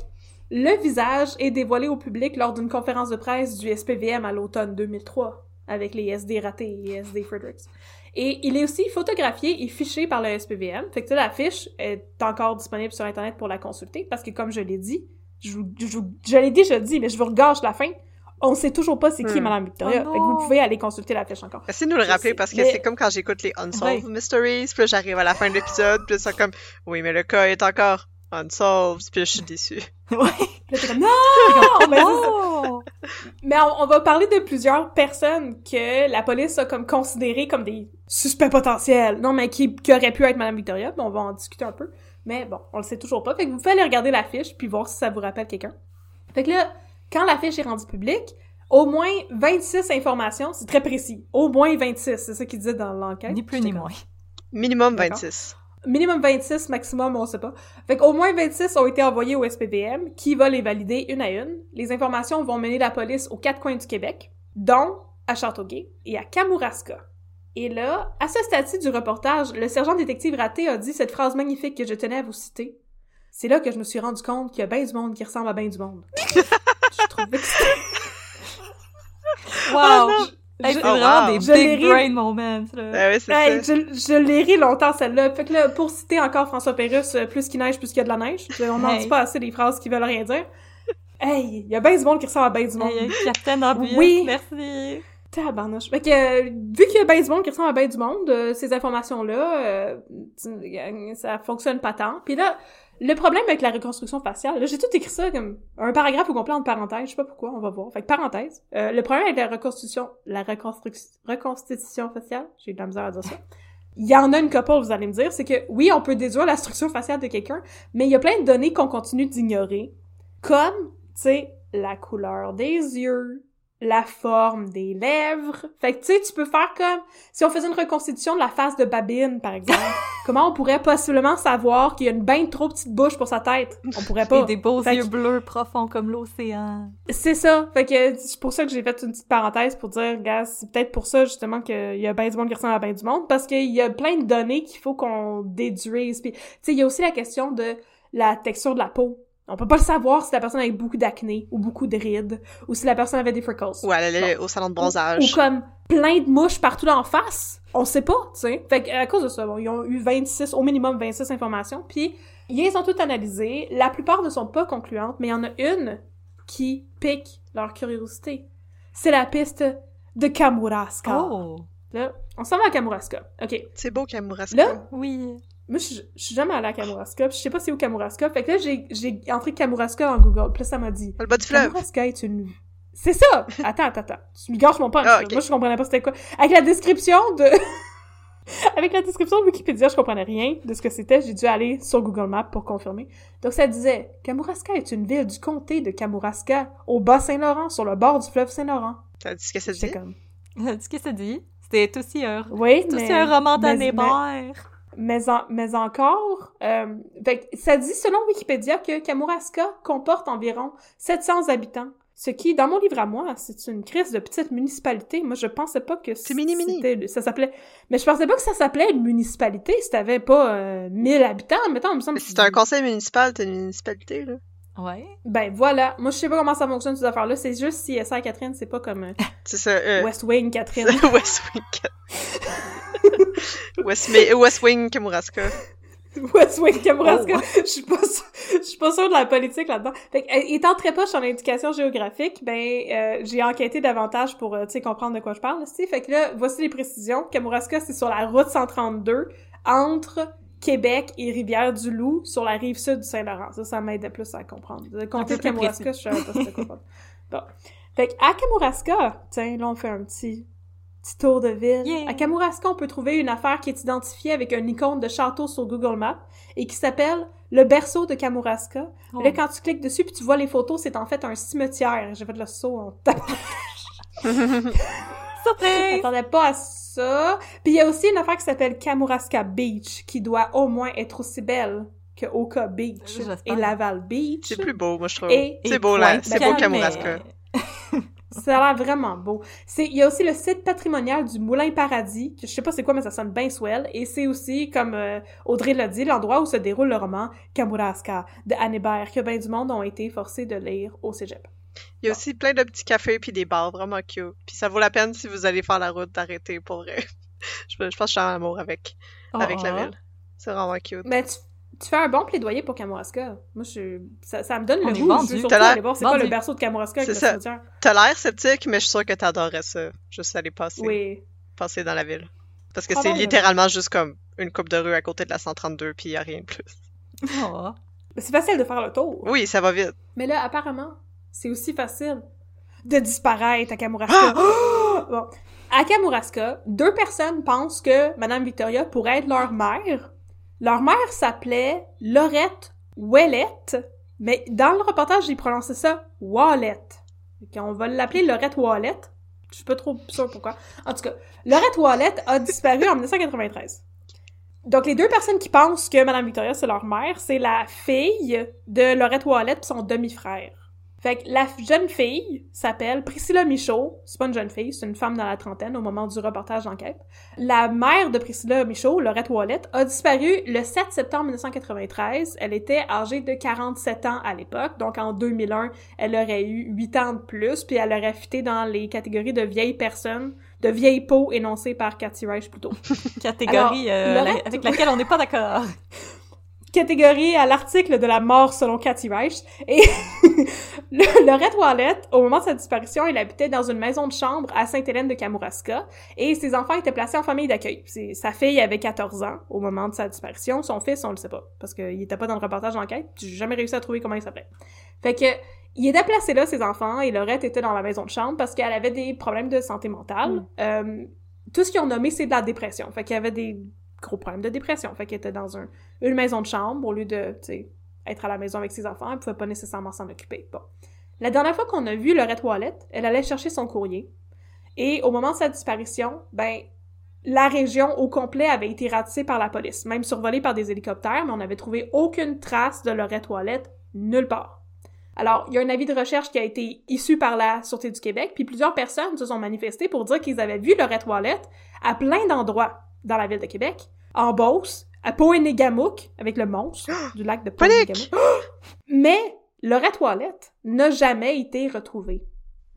le visage est dévoilé au public lors d'une conférence de presse du SPVM à l'automne 2003, avec les SD ratés et SD Fredericks. Et il est aussi photographié et fiché par le SPVM. Fait que tu sais, la fiche est encore disponible sur Internet pour la consulter, parce que comme je l'ai dit, je, vous- je, vous- je l'ai dit, je le dis, mais je vous regorge la fin. On sait toujours pas c'est qui Hmm. Madame Victoria. Oh fait que vous pouvez aller consulter la fiche encore. Essayez de nous le rappeler parce que mais- c'est comme quand j'écoute les Unsolved Ouais. Mysteries, puis là j'arrive à la fin de l'épisode, puis là c'est comme oui mais le cas est encore unsolved, puis je suis déçue. [laughs] Ouais. Comme, non! [laughs] Mais. Oh! Mais on, on va parler de plusieurs personnes que la police a comme considérées comme des suspects potentiels. Non, mais qui, qui auraient pu être Madame Victoria. Puis on va en discuter un peu. Mais bon, on le sait toujours pas. Fait que vous pouvez aller regarder la fiche puis voir si ça vous rappelle quelqu'un. Fait que là, quand la fiche est rendue publique, au moins 26 informations, c'est très précis. Au moins 26, c'est ça qu'il disait dans l'enquête. Ni plus ni moins. Minimum D'accord. 26. Minimum 26, maximum, on sait pas. Fait qu'au moins 26 ont été envoyés au SPVM, qui va les valider une à une. Les informations vont mener la police aux quatre coins du Québec, dont à Châteauguay et à Kamouraska. Et là, à ce stade-ci du reportage, le sergent détective raté a dit cette phrase magnifique que je tenais à vous citer. C'est là que je me suis rendu compte qu'il y a bien du monde qui ressemble à bien du monde. [laughs] je que c'était... [laughs] Wow! Hey, Je- c'est Oh, vraiment wow. des Je l'ai big ri. brain moments, là. Ah ouais, c'est Hey, ça. je, je l'ai ri longtemps celle-là. Fait que là, pour citer encore François Pérusse, euh, plus qu'il neige, plus qu'il y a de la neige. On n'en Hey. dit pas assez des phrases qui veulent rien dire. Hey, il y a bien du monde qui ressemble à bien du monde. Hey, Captain Obvious, Oui. merci. Tabarnouche. Fait que, euh, vu qu'il y a bien du monde qui ressemble à bien du monde, euh, ces informations-là, euh, ça fonctionne pas tant. Puis là, le problème avec la reconstruction faciale, j'ai tout écrit ça comme un paragraphe au complet en parenthèse, je sais pas pourquoi, on va voir. Fait que parenthèse, euh, le problème avec la reconstitution, la reconstruction, reconstitution faciale, j'ai eu de la misère à dire ça. Il y en a une couple, vous allez me dire, c'est que oui, on peut déduire la structure faciale de quelqu'un, mais il y a plein de données qu'on continue d'ignorer, comme, tu sais, la couleur des yeux, la forme des lèvres. Fait que, tu sais, tu peux faire comme... Si on faisait une reconstitution de la face de Babine, par exemple, [laughs] comment on pourrait possiblement savoir qu'il y a une bien trop petite bouche pour sa tête? On pourrait pas. [laughs] Et des beaux Fait yeux que- bleus profonds comme l'océan. C'est ça. Fait que c'est pour ça que j'ai fait une petite parenthèse pour dire, gars, c'est peut-être pour ça, justement, qu'il y a bien du monde qui ressemble à bien du monde, parce qu'il y a plein de données qu'il faut qu'on déduise. Puis, tu sais, il y a aussi la question de la texture de la peau. On peut pas le savoir si la personne avait beaucoup d'acné, ou beaucoup de rides, ou si la personne avait des freckles. Ou elle allait au salon de Ou bronzage. comme plein de mouches partout en face. On sait pas, tu sais. Fait que, à cause de ça, bon, ils ont eu 26, au minimum 26 informations, puis ils les ont toutes analysées. La plupart ne sont pas concluantes, mais il y en a une qui pique leur curiosité. C'est la piste de Kamouraska. Oh! Là, on s'en va à Kamouraska. OK. C'est beau Kamouraska. Là, Oui. Moi, je, je suis jamais allée à Kamouraska, puis je sais pas c'est où Kamouraska. Fait que là, j'ai, j'ai entré Kamouraska en Google, puis là, ça m'a dit... Le bas du fleuve. Kamouraska est une... C'est ça! [laughs] Attends, attends, attends. Tu me gâches mon punch. Ah. Moi, je comprenais pas c'était quoi. Avec la description de... [laughs] Avec la description de Wikipédia, je comprenais rien de ce que c'était. J'ai dû aller sur Google Maps pour confirmer. Donc, ça disait « Kamouraska est une ville du comté de Kamouraska, au Bas-Saint-Laurent, sur le bord du fleuve Saint-Laurent. T'as dit ce que ça » dit? comme... [laughs] Qu'est-ce que ça dit? C'était aussi un, Oui, c'est aussi mais... un roman mais-. Mais, en- mais encore, euh, fait ça dit selon Wikipédia que Kamouraska comporte environ 700 habitants. Ce qui, dans mon livre à moi, c'est une crise de petite municipalité. Moi, je pensais pas que C'est mini-mini. c'était- ça s'appelait... Mais je pensais pas que ça s'appelait une municipalité si t'avais pas euh, 1000 habitants. Mettons, il me semble... Mais Si t'as un conseil municipal, t'as une municipalité, là. Ouais. Ben voilà. Moi, je sais pas comment ça fonctionne, ces affaires-là. C'est juste si CSI Catherine, c'est pas comme euh, [laughs] C'est ça, euh... West Wing Catherine. [laughs] West Wing. [laughs] West, Ma- West Wing Kamouraska. West Wing Kamouraska. Oh. Je suis pas sûre, je suis pas sûre de la politique là-dedans. Fait que, euh, étant très poche en éducation géographique, ben euh, j'ai enquêté davantage pour euh, tu sais comprendre de quoi je parle, tu. Fait que là, voici les précisions. Kamouraska, c'est sur la route 132 entre Québec et Rivière-du-Loup sur la rive sud du Saint-Laurent. Ça, ça m'aidait plus à comprendre. Le comté de Kamouraska, je savais pas c'était quoi. [laughs] Bon. Fait qu'à Kamouraska, tiens, là, on fait un petit, petit tour de ville. Yeah. À Kamouraska, on peut trouver une affaire qui est identifiée avec un icône de château sur Google Maps et qui s'appelle le berceau de Kamouraska. Oh. Là, quand tu cliques dessus puis tu vois les photos, c'est en fait un cimetière. J'ai fait le saut en tape. [laughs] [laughs] Surprise! m'attendais pas à ça. Puis il y a aussi une affaire qui s'appelle Kamouraska Beach, qui doit au moins être aussi belle que Oka Beach et Laval Beach. C'est plus beau, moi, je trouve. C'est beau, là. C'est beau, Kamouraska. mais- [laughs] Ça a l'air vraiment beau. C'est, il y a aussi le site patrimonial du Moulin Paradis, que je sais pas c'est quoi, mais ça sonne bien swell. Et c'est aussi, comme euh, Audrey l'a dit, l'endroit où se déroule le roman Kamouraska de Anne Hébert, que ben du monde ont été forcés de lire au cégep. Il y a aussi plein de petits cafés puis des bars vraiment cute. Puis ça vaut la peine si vous allez faire la route d'arrêter pour vrai. [laughs] je, je pense que je suis en amour avec, avec la Oh. ville. C'est vraiment cute. Mais tu, tu fais un bon plaidoyer pour Kamouraska. Moi, je, ça, ça me donne On le goût. Je veux surtout T'as l'air aller voir c'est quoi le berceau de Kamouraska avec le ça. cimetière. T'as l'air sceptique, mais je suis sûre que t'adorerais ça. Juste aller passer, Oui. passer dans la ville. Parce que c'est littéralement juste comme une coupe de rue à côté de la 132 puis y a rien de plus. Oh. C'est facile de faire le tour. Oui, ça va vite. Mais là, apparemment, c'est aussi facile de disparaître à Kamouraska. [gasps] bon. À Kamouraska, deux personnes pensent que Madame Victoria pourrait être leur mère. Leur mère s'appelait Laurette Ouellette, mais dans le reportage, ils prononçaient ça Wallet. Qu'on va l'appeler Laurette Wallet. Je suis pas trop sûre pourquoi. En tout cas, Laurette Wallet a disparu en [laughs] 1993. Donc, les deux personnes qui pensent que Madame Victoria, c'est leur mère, c'est la fille de Laurette Wallet et son demi-frère. Fait que la jeune fille s'appelle Priscilla Michaud. C'est pas une jeune fille, c'est une femme dans la trentaine au moment du reportage d'enquête. La mère de Priscilla Michaud, Laurette Wallet, a disparu le 7 septembre 1993. Elle était âgée de 47 ans à l'époque. Donc, en 2001, elle aurait eu 8 ans de plus, puis elle aurait fité dans les catégories de vieilles personnes, de vieilles peaux énoncées par Cathy Reich plus [laughs] tôt. Catégorie Alors, euh, avec laquelle on n'est pas d'accord. [laughs] catégorie à l'article de la mort selon Cathy Reich. Et [laughs] Red Wallet, au moment de sa disparition, il habitait dans une maison de chambre à Sainte-Hélène de Kamouraska et ses enfants étaient placés en famille d'accueil. Sa fille avait 14 ans au moment de sa disparition. Son fils, on le sait pas parce qu'il était pas dans le reportage d'enquête. J'ai jamais réussi à trouver comment il s'appelait. Fait que il était placé là, ses enfants, et Laurette était dans la maison de chambre parce qu'elle avait des problèmes de santé mentale. Euh, tout ce qu'ils ont nommé, c'est de la dépression. Fait qu'il y avait des gros problèmes de dépression. Fait qu'elle était dans un, une maison de chambre au lieu de, être à la maison avec ses enfants. Elle pouvait pas nécessairement s'en occuper. Bon. La dernière fois qu'on a vu Laurette Toilette, elle allait chercher son courrier. Et au moment de sa disparition, ben, la région au complet avait été ratissée par la police, même survolée par des hélicoptères, mais on n'avait trouvé aucune trace de Laurette Toilette nulle part. Alors, il y a un avis de recherche qui a été issu par la Sûreté du Québec, puis plusieurs personnes se sont manifestées pour dire qu'ils avaient vu Laurette Toilette à plein d'endroits dans la ville de Québec, en Beauce, à Poénégamouk, avec le monstre [gasps] du lac de! Poénégamouk. [gasps] Mais Laurette Toilette n'a jamais été retrouvée,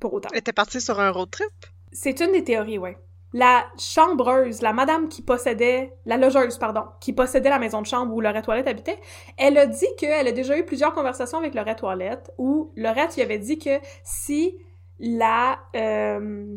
pour autant. Elle était partie sur un road trip? C'est une des théories, ouais. La chambreuse, la madame qui possédait, la logeuse, pardon, qui possédait la maison de chambre où Laurette Toilette habitait, elle a dit qu'elle a déjà eu plusieurs conversations avec Laurette Toilette où Laurette lui avait dit que si la... euh,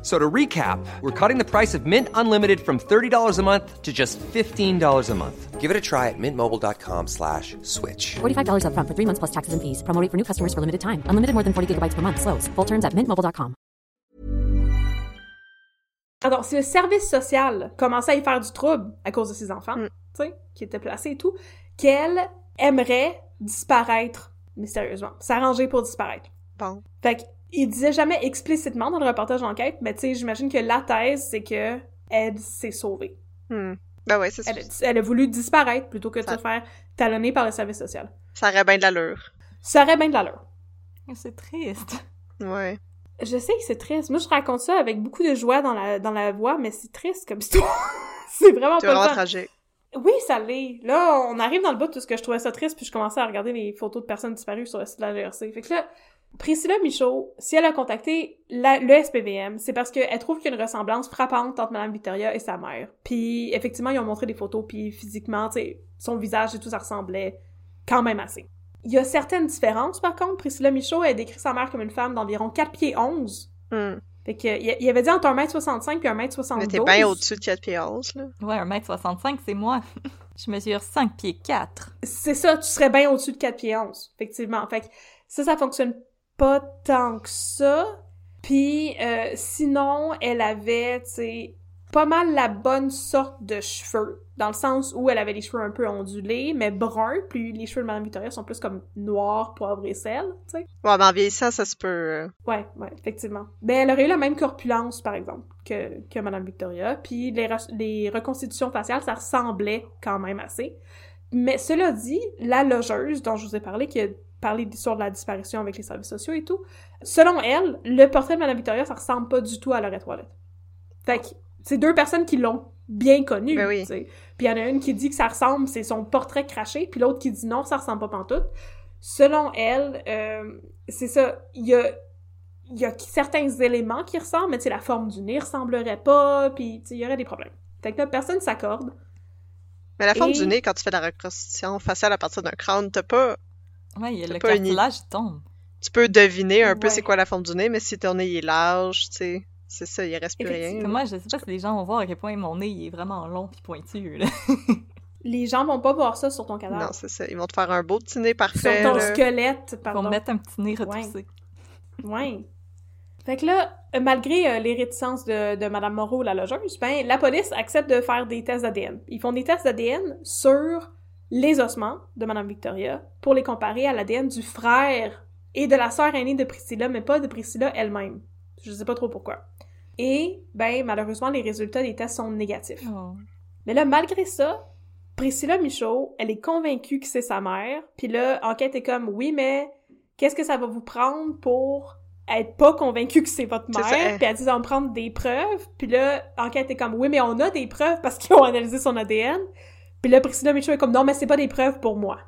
F- So to recap, we're cutting the price of Mint Unlimited from $30 a month to just $15 a month. Give it a try at mintmobile.com slash switch. $45 upfront for three months plus taxes and fees. Promo rate for new customers for limited time. Unlimited more than 40 gigabytes per month. Slows. Full terms at mintmobile.com. Alors, si le service social commençait à y faire du trouble à cause de ses enfants, Mm. tu sais, qui étaient placés et tout, qu'elle aimerait disparaître mystérieusement, s'arranger pour disparaître. Bon. Fait qu'il disait jamais explicitement dans le reportage d'enquête, mais tu sais, j'imagine que la thèse, c'est que elle s'est sauvée. Hmm. Ben ouais, c'est ça. Elle a, elle a voulu disparaître plutôt que de Ça- se faire talonner par le service social. Ça aurait bien de l'allure. Ça aurait bien de l'allure. C'est triste. Ouais. Je sais que c'est triste. Moi, je raconte ça avec beaucoup de joie dans la, dans la voix, mais c'est triste comme histoire. [laughs] c'est vraiment C'est pas vraiment tragique. Oui, ça l'est. Là, on arrive dans le bout de ce que je trouvais ça triste, puis je commençais à regarder les photos de personnes disparues sur le site de la GRC. Fait que là, Priscilla Michaud, si elle a contacté la- le SPVM, c'est parce qu'elle trouve qu'il y a une ressemblance frappante entre Madame Victoria et sa mère. Puis effectivement, ils ont montré des photos, puis physiquement, tu sais, son visage et tout, ça ressemblait quand même assez. Il y a certaines différences, par contre. Priscilla Michaud, elle décrit sa mère comme une femme d'environ 4 pieds 11. Hmm. Fait que, il il avait dit entre 1m65 puis 1m72. Mais t'es bien au-dessus de 4 pieds 11, là. Ouais, 1m65, c'est moi. [laughs] je mesure 5 pieds 4. C'est ça, tu serais bien au-dessus de 4 pieds 11, effectivement. Fait que ça, ça fonctionne pas tant que ça. Puis euh, sinon, elle avait, tu sais, pas mal la bonne sorte de cheveux, dans le sens où elle avait les cheveux un peu ondulés, mais bruns, puis les cheveux de Madame Victoria sont plus comme noirs, poivre et sel, tu sais. Ouais, mais en vieillissant, ça se peut. euh, Ouais, ouais, effectivement. Ben, elle aurait eu la même corpulence, par exemple, que, que Madame Victoria, puis les, re- les reconstitutions faciales, ça ressemblait quand même assez. Mais cela dit, la logeuse dont je vous ai parlé, qui a parlé sur la disparition avec les services sociaux et tout, selon elle, le portrait de Madame Victoria, ça ressemble pas du tout à Lorette Toilette. Fait que c'est deux personnes qui l'ont bien connue, Ben oui. Puis il y en a une qui dit que ça ressemble, c'est son portrait craché, puis l'autre qui dit non, ça ressemble pas pantoute. Selon elle, euh, c'est ça, il y a il y a certains éléments qui ressemblent, mais la forme du nez ressemblerait pas, puis il y aurait des problèmes. Fait que là, personne s'accorde. Mais la forme Et- du nez, quand tu fais de la reconstitution faciale à partir d'un crâne, t'as pas. Ouais, il y a C'est le une- cartilage il tombe. Tu peux deviner un peu Ouais. c'est quoi la forme du nez, mais si ton nez il est large, tu sais, c'est ça, il reste plus rien. Moi, je sais pas si les gens vont voir à quel point mon nez il est vraiment long puis pointu. Là. [laughs] Les gens vont pas voir ça sur ton Non, cadavre. c'est ça. Ils vont te faire un beau petit nez sur parfait. ton là. squelette, Ils vont pardon. me mettre un petit nez retroussé. Ouais. Fait que là, euh, malgré euh, les réticences de, de Madame Moreau, la logeuse, ben, la police accepte de faire des tests d'ADN. Ils font des tests d'ADN sur les ossements de Madame Victoria pour les comparer à l'ADN du frère et de la sœur aînée de Priscilla, mais pas de Priscilla elle-même. Je sais pas trop pourquoi. Et, ben, malheureusement, les résultats des tests sont négatifs. Oh. Mais là, malgré ça, Priscilla Michaud, elle est convaincue que c'est sa mère. Puis là, Enquête est comme, oui, mais qu'est-ce que ça va vous prendre pour être pas convaincu que c'est votre mère? Puis elle dit, me prendre des preuves. Puis là, Enquête est comme, oui, mais on a des preuves parce qu'ils ont analysé son ADN. Puis là, Priscilla Michaud est comme, non, mais c'est pas des preuves pour moi.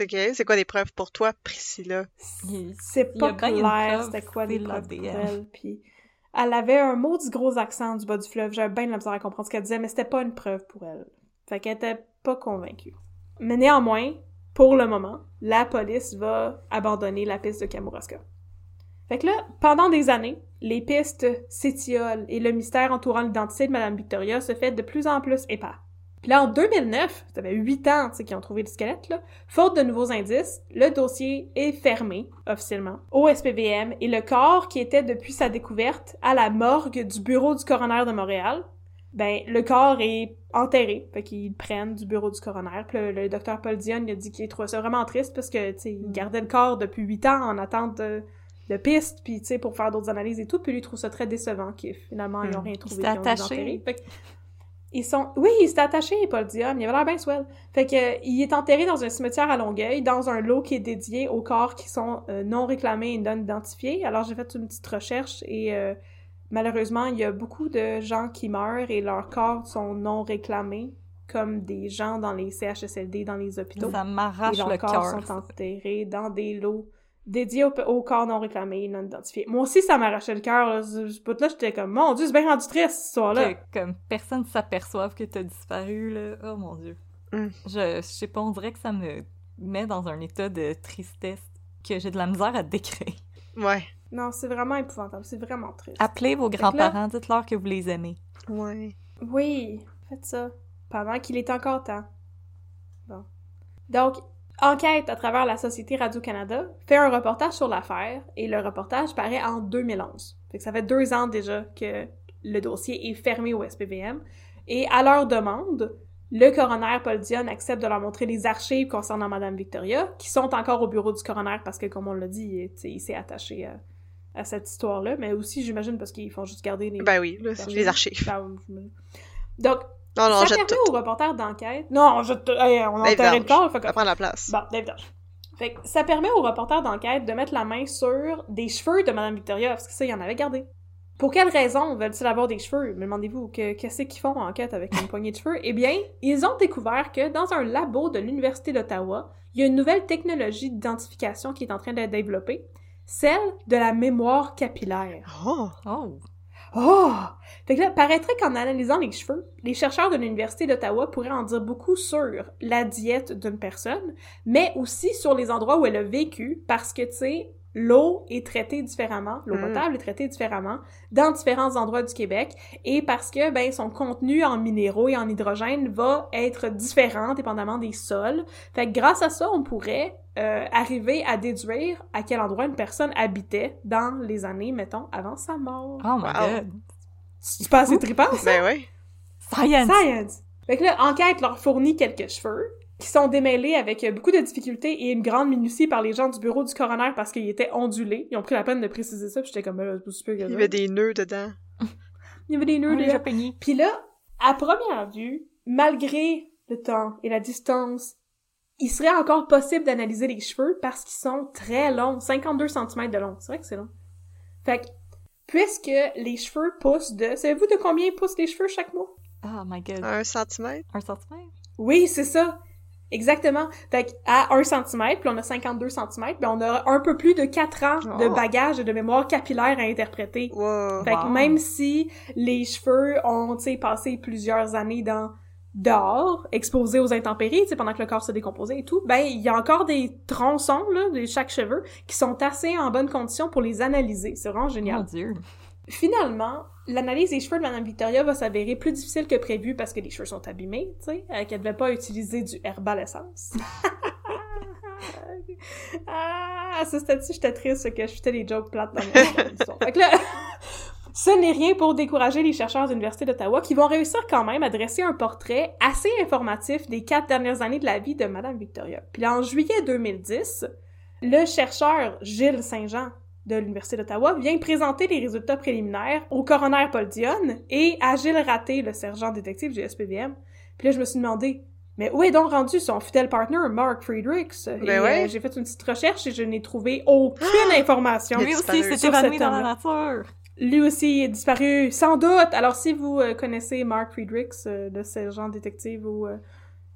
Ok, c'est quoi les preuves pour toi, Priscilla? Il- C'est pas clair c'était quoi les preuves pour elle. Puis elle avait un maudit gros accent du bas du fleuve. J'avais bien de la misère à comprendre ce qu'elle disait, mais c'était pas une preuve pour elle. Fait qu'elle était pas convaincue. Mais néanmoins, pour le moment, la police va abandonner la piste de Kamouraska. Fait que là, pendant des années, les pistes s'étiolent et le mystère entourant l'identité de Madame Victoria se fait de plus en plus épars. Puis là, en 2009, ça fait huit ans tu sais, qu'ils ont trouvé le squelette, là, faute de nouveaux indices, le dossier est fermé, officiellement, au SPVM et le corps qui était depuis sa découverte à la morgue du bureau du coroner de Montréal, ben, le corps est enterré. Fait qu'ils le prennent du bureau du coroner. Puis le, le docteur Paul Dion, il a dit qu'il trouvait ça vraiment triste parce que, tu sais, il gardait le corps depuis huit ans en attente de, de pistes, puis tu sais, pour faire d'autres analyses et tout. Puis lui, il trouve ça très décevant que finalement, ils n'ont Hmm. rien Il trouvé. ont dû attaché. enterrer. Fait que- ils sont... Oui, il s'était attaché, Paul Dion. Il avait l'air bien swell. Fait que, euh, il est enterré dans un cimetière à Longueuil, dans un lot qui est dédié aux corps qui sont euh, non réclamés et non identifiés. Alors, j'ai fait une petite recherche et euh, malheureusement, il y a beaucoup de gens qui meurent et leurs corps sont non réclamés, comme des gens dans les CHSLD, dans les hôpitaux. Ça Et m'arrache leurs le corps cœur. sont ça. enterrés dans des lots dédiés aux, aux corps non réclamés et non identifiés. Moi aussi, ça m'arrachait le cœur. là. Ce ce bout-là, j'étais comme, mon Dieu, c'est bien rendu triste, cette histoire-là. Que, comme personne s'aperçoive que t'as disparu, là. Oh mon dieu. Mm. Je, je sais pas, on dirait que ça me met dans un état de tristesse que j'ai de la misère à décrire. Ouais. Non, c'est vraiment épouvantable. C'est vraiment triste. Appelez vos là- grands-parents, dites-leur que vous les aimez. Ouais. Oui, faites ça. Pendant qu'il est encore temps. Bon. Donc, Enquête à travers la Société Radio-Canada fait un reportage sur l'affaire et le reportage paraît en 2011. Fait que ça fait deux ans déjà que le dossier est fermé au SPVM. Et à leur demande, le coroner Paul Dion accepte de leur montrer les archives concernant Madame Victoria, qui sont encore au bureau du coroner parce que, comme on l'a dit, il, il s'est attaché à, à cette histoire-là, mais aussi, j'imagine, parce qu'ils font juste garder les, Ben oui, les archives. Ah, oui, j'imagine. Donc, Non, non, ça permet tout. au reporter d'enquête. Non, je te... hey, on a enterré le corps, fait que- Ça prend la place. Bon, Dave. Fait que ça permet au reporter d'enquête de mettre la main sur des cheveux de Madame Victoria, parce que ça, il en avait gardé. Pour quelle raison veulent-ils avoir des cheveux? Me demandez-vous, que- qu'est-ce qu'ils font en enquête avec une poignée de cheveux? Eh bien, ils ont découvert que dans un labo de l'Université d'Ottawa, il y a une nouvelle technologie d'identification qui est en train d'être développée. celle de la mémoire capillaire. Oh! Oh! Oh! Fait que là, paraîtrait qu'en analysant les cheveux, les chercheurs de l'Université d'Ottawa pourraient en dire beaucoup sur la diète d'une personne, mais aussi sur les endroits où elle a vécu, parce que, tu sais, l'eau est traitée différemment, l'eau Mm. potable est traitée différemment dans différents endroits du Québec, et parce que, ben, son contenu en minéraux et en hydrogène va être différent dépendamment des sols. Fait que grâce à ça, on pourrait euh, arriver à déduire à quel endroit une personne habitait dans les années, mettons, avant sa mort. Oh my Wow. god! C'est pas assez trippant, ça? Ben oui. Science! Science! Fait que là, Enquête leur fournit quelques cheveux qui sont démêlés avec euh, beaucoup de difficultés et une grande minutie par les gens du bureau du coroner parce qu'ils étaient ondulés. Ils ont pris la peine de préciser ça, puis j'étais comme, euh, Il y avait des nœuds dedans. Il y avait des nœuds On peignés. Puis là, à première vue, malgré le temps et la distance, il serait encore possible d'analyser les cheveux parce qu'ils sont très longs, 52 cm de long. C'est vrai que c'est long. Fait que, puisque les cheveux poussent de... Savez-vous de combien poussent les cheveux chaque mois? Oh my god. Un centimètre? Un centimètre? Oui, c'est ça. Exactement. Fait à 1 cm, puis on a 52 cm, ben on a un peu plus de 4 ans de Oh. bagages et de mémoire capillaire à interpréter. Wow. Fait que même si les cheveux ont, tu sais, passé plusieurs années dans dehors, exposés aux intempéries, tu sais, pendant que le corps se décomposait et tout, ben il y a encore des tronçons là de chaque cheveu qui sont assez en bonne condition pour les analyser. C'est vraiment génial. Mon dieu. Finalement, l'analyse des cheveux de Madame Victoria va s'avérer plus difficile que prévu parce que les cheveux sont abîmés, tu sais, euh, qu'elle devait pas utiliser du herbal essence. [laughs] ah, à ce stade-ci, j'étais triste que je faisais des jokes plates dans mon histoire. Fait que là, [laughs] ce n'est rien pour décourager les chercheurs de l'Université d'Ottawa qui vont réussir quand même à dresser un portrait assez informatif des quatre dernières années de la vie de Madame Victoria. Puis là, en juillet 2010, le chercheur Gilles Saint-Jean de l'Université d'Ottawa vient présenter les résultats préliminaires au coroner Paul Dionne et à Gilles Raté, le sergent détective du SPVM. Puis là, je me suis demandé, mais où est donc rendu son fidèle partner, Mark Friedrichs? Et, Ben ouais. euh, j'ai fait une petite recherche et je n'ai trouvé aucune information. Il Lui aussi disparu. s'est évanoui dans la nature. Lui aussi est disparu, sans doute. Alors, si vous euh, connaissez Mark Friedrichs, euh, le sergent détective au, euh,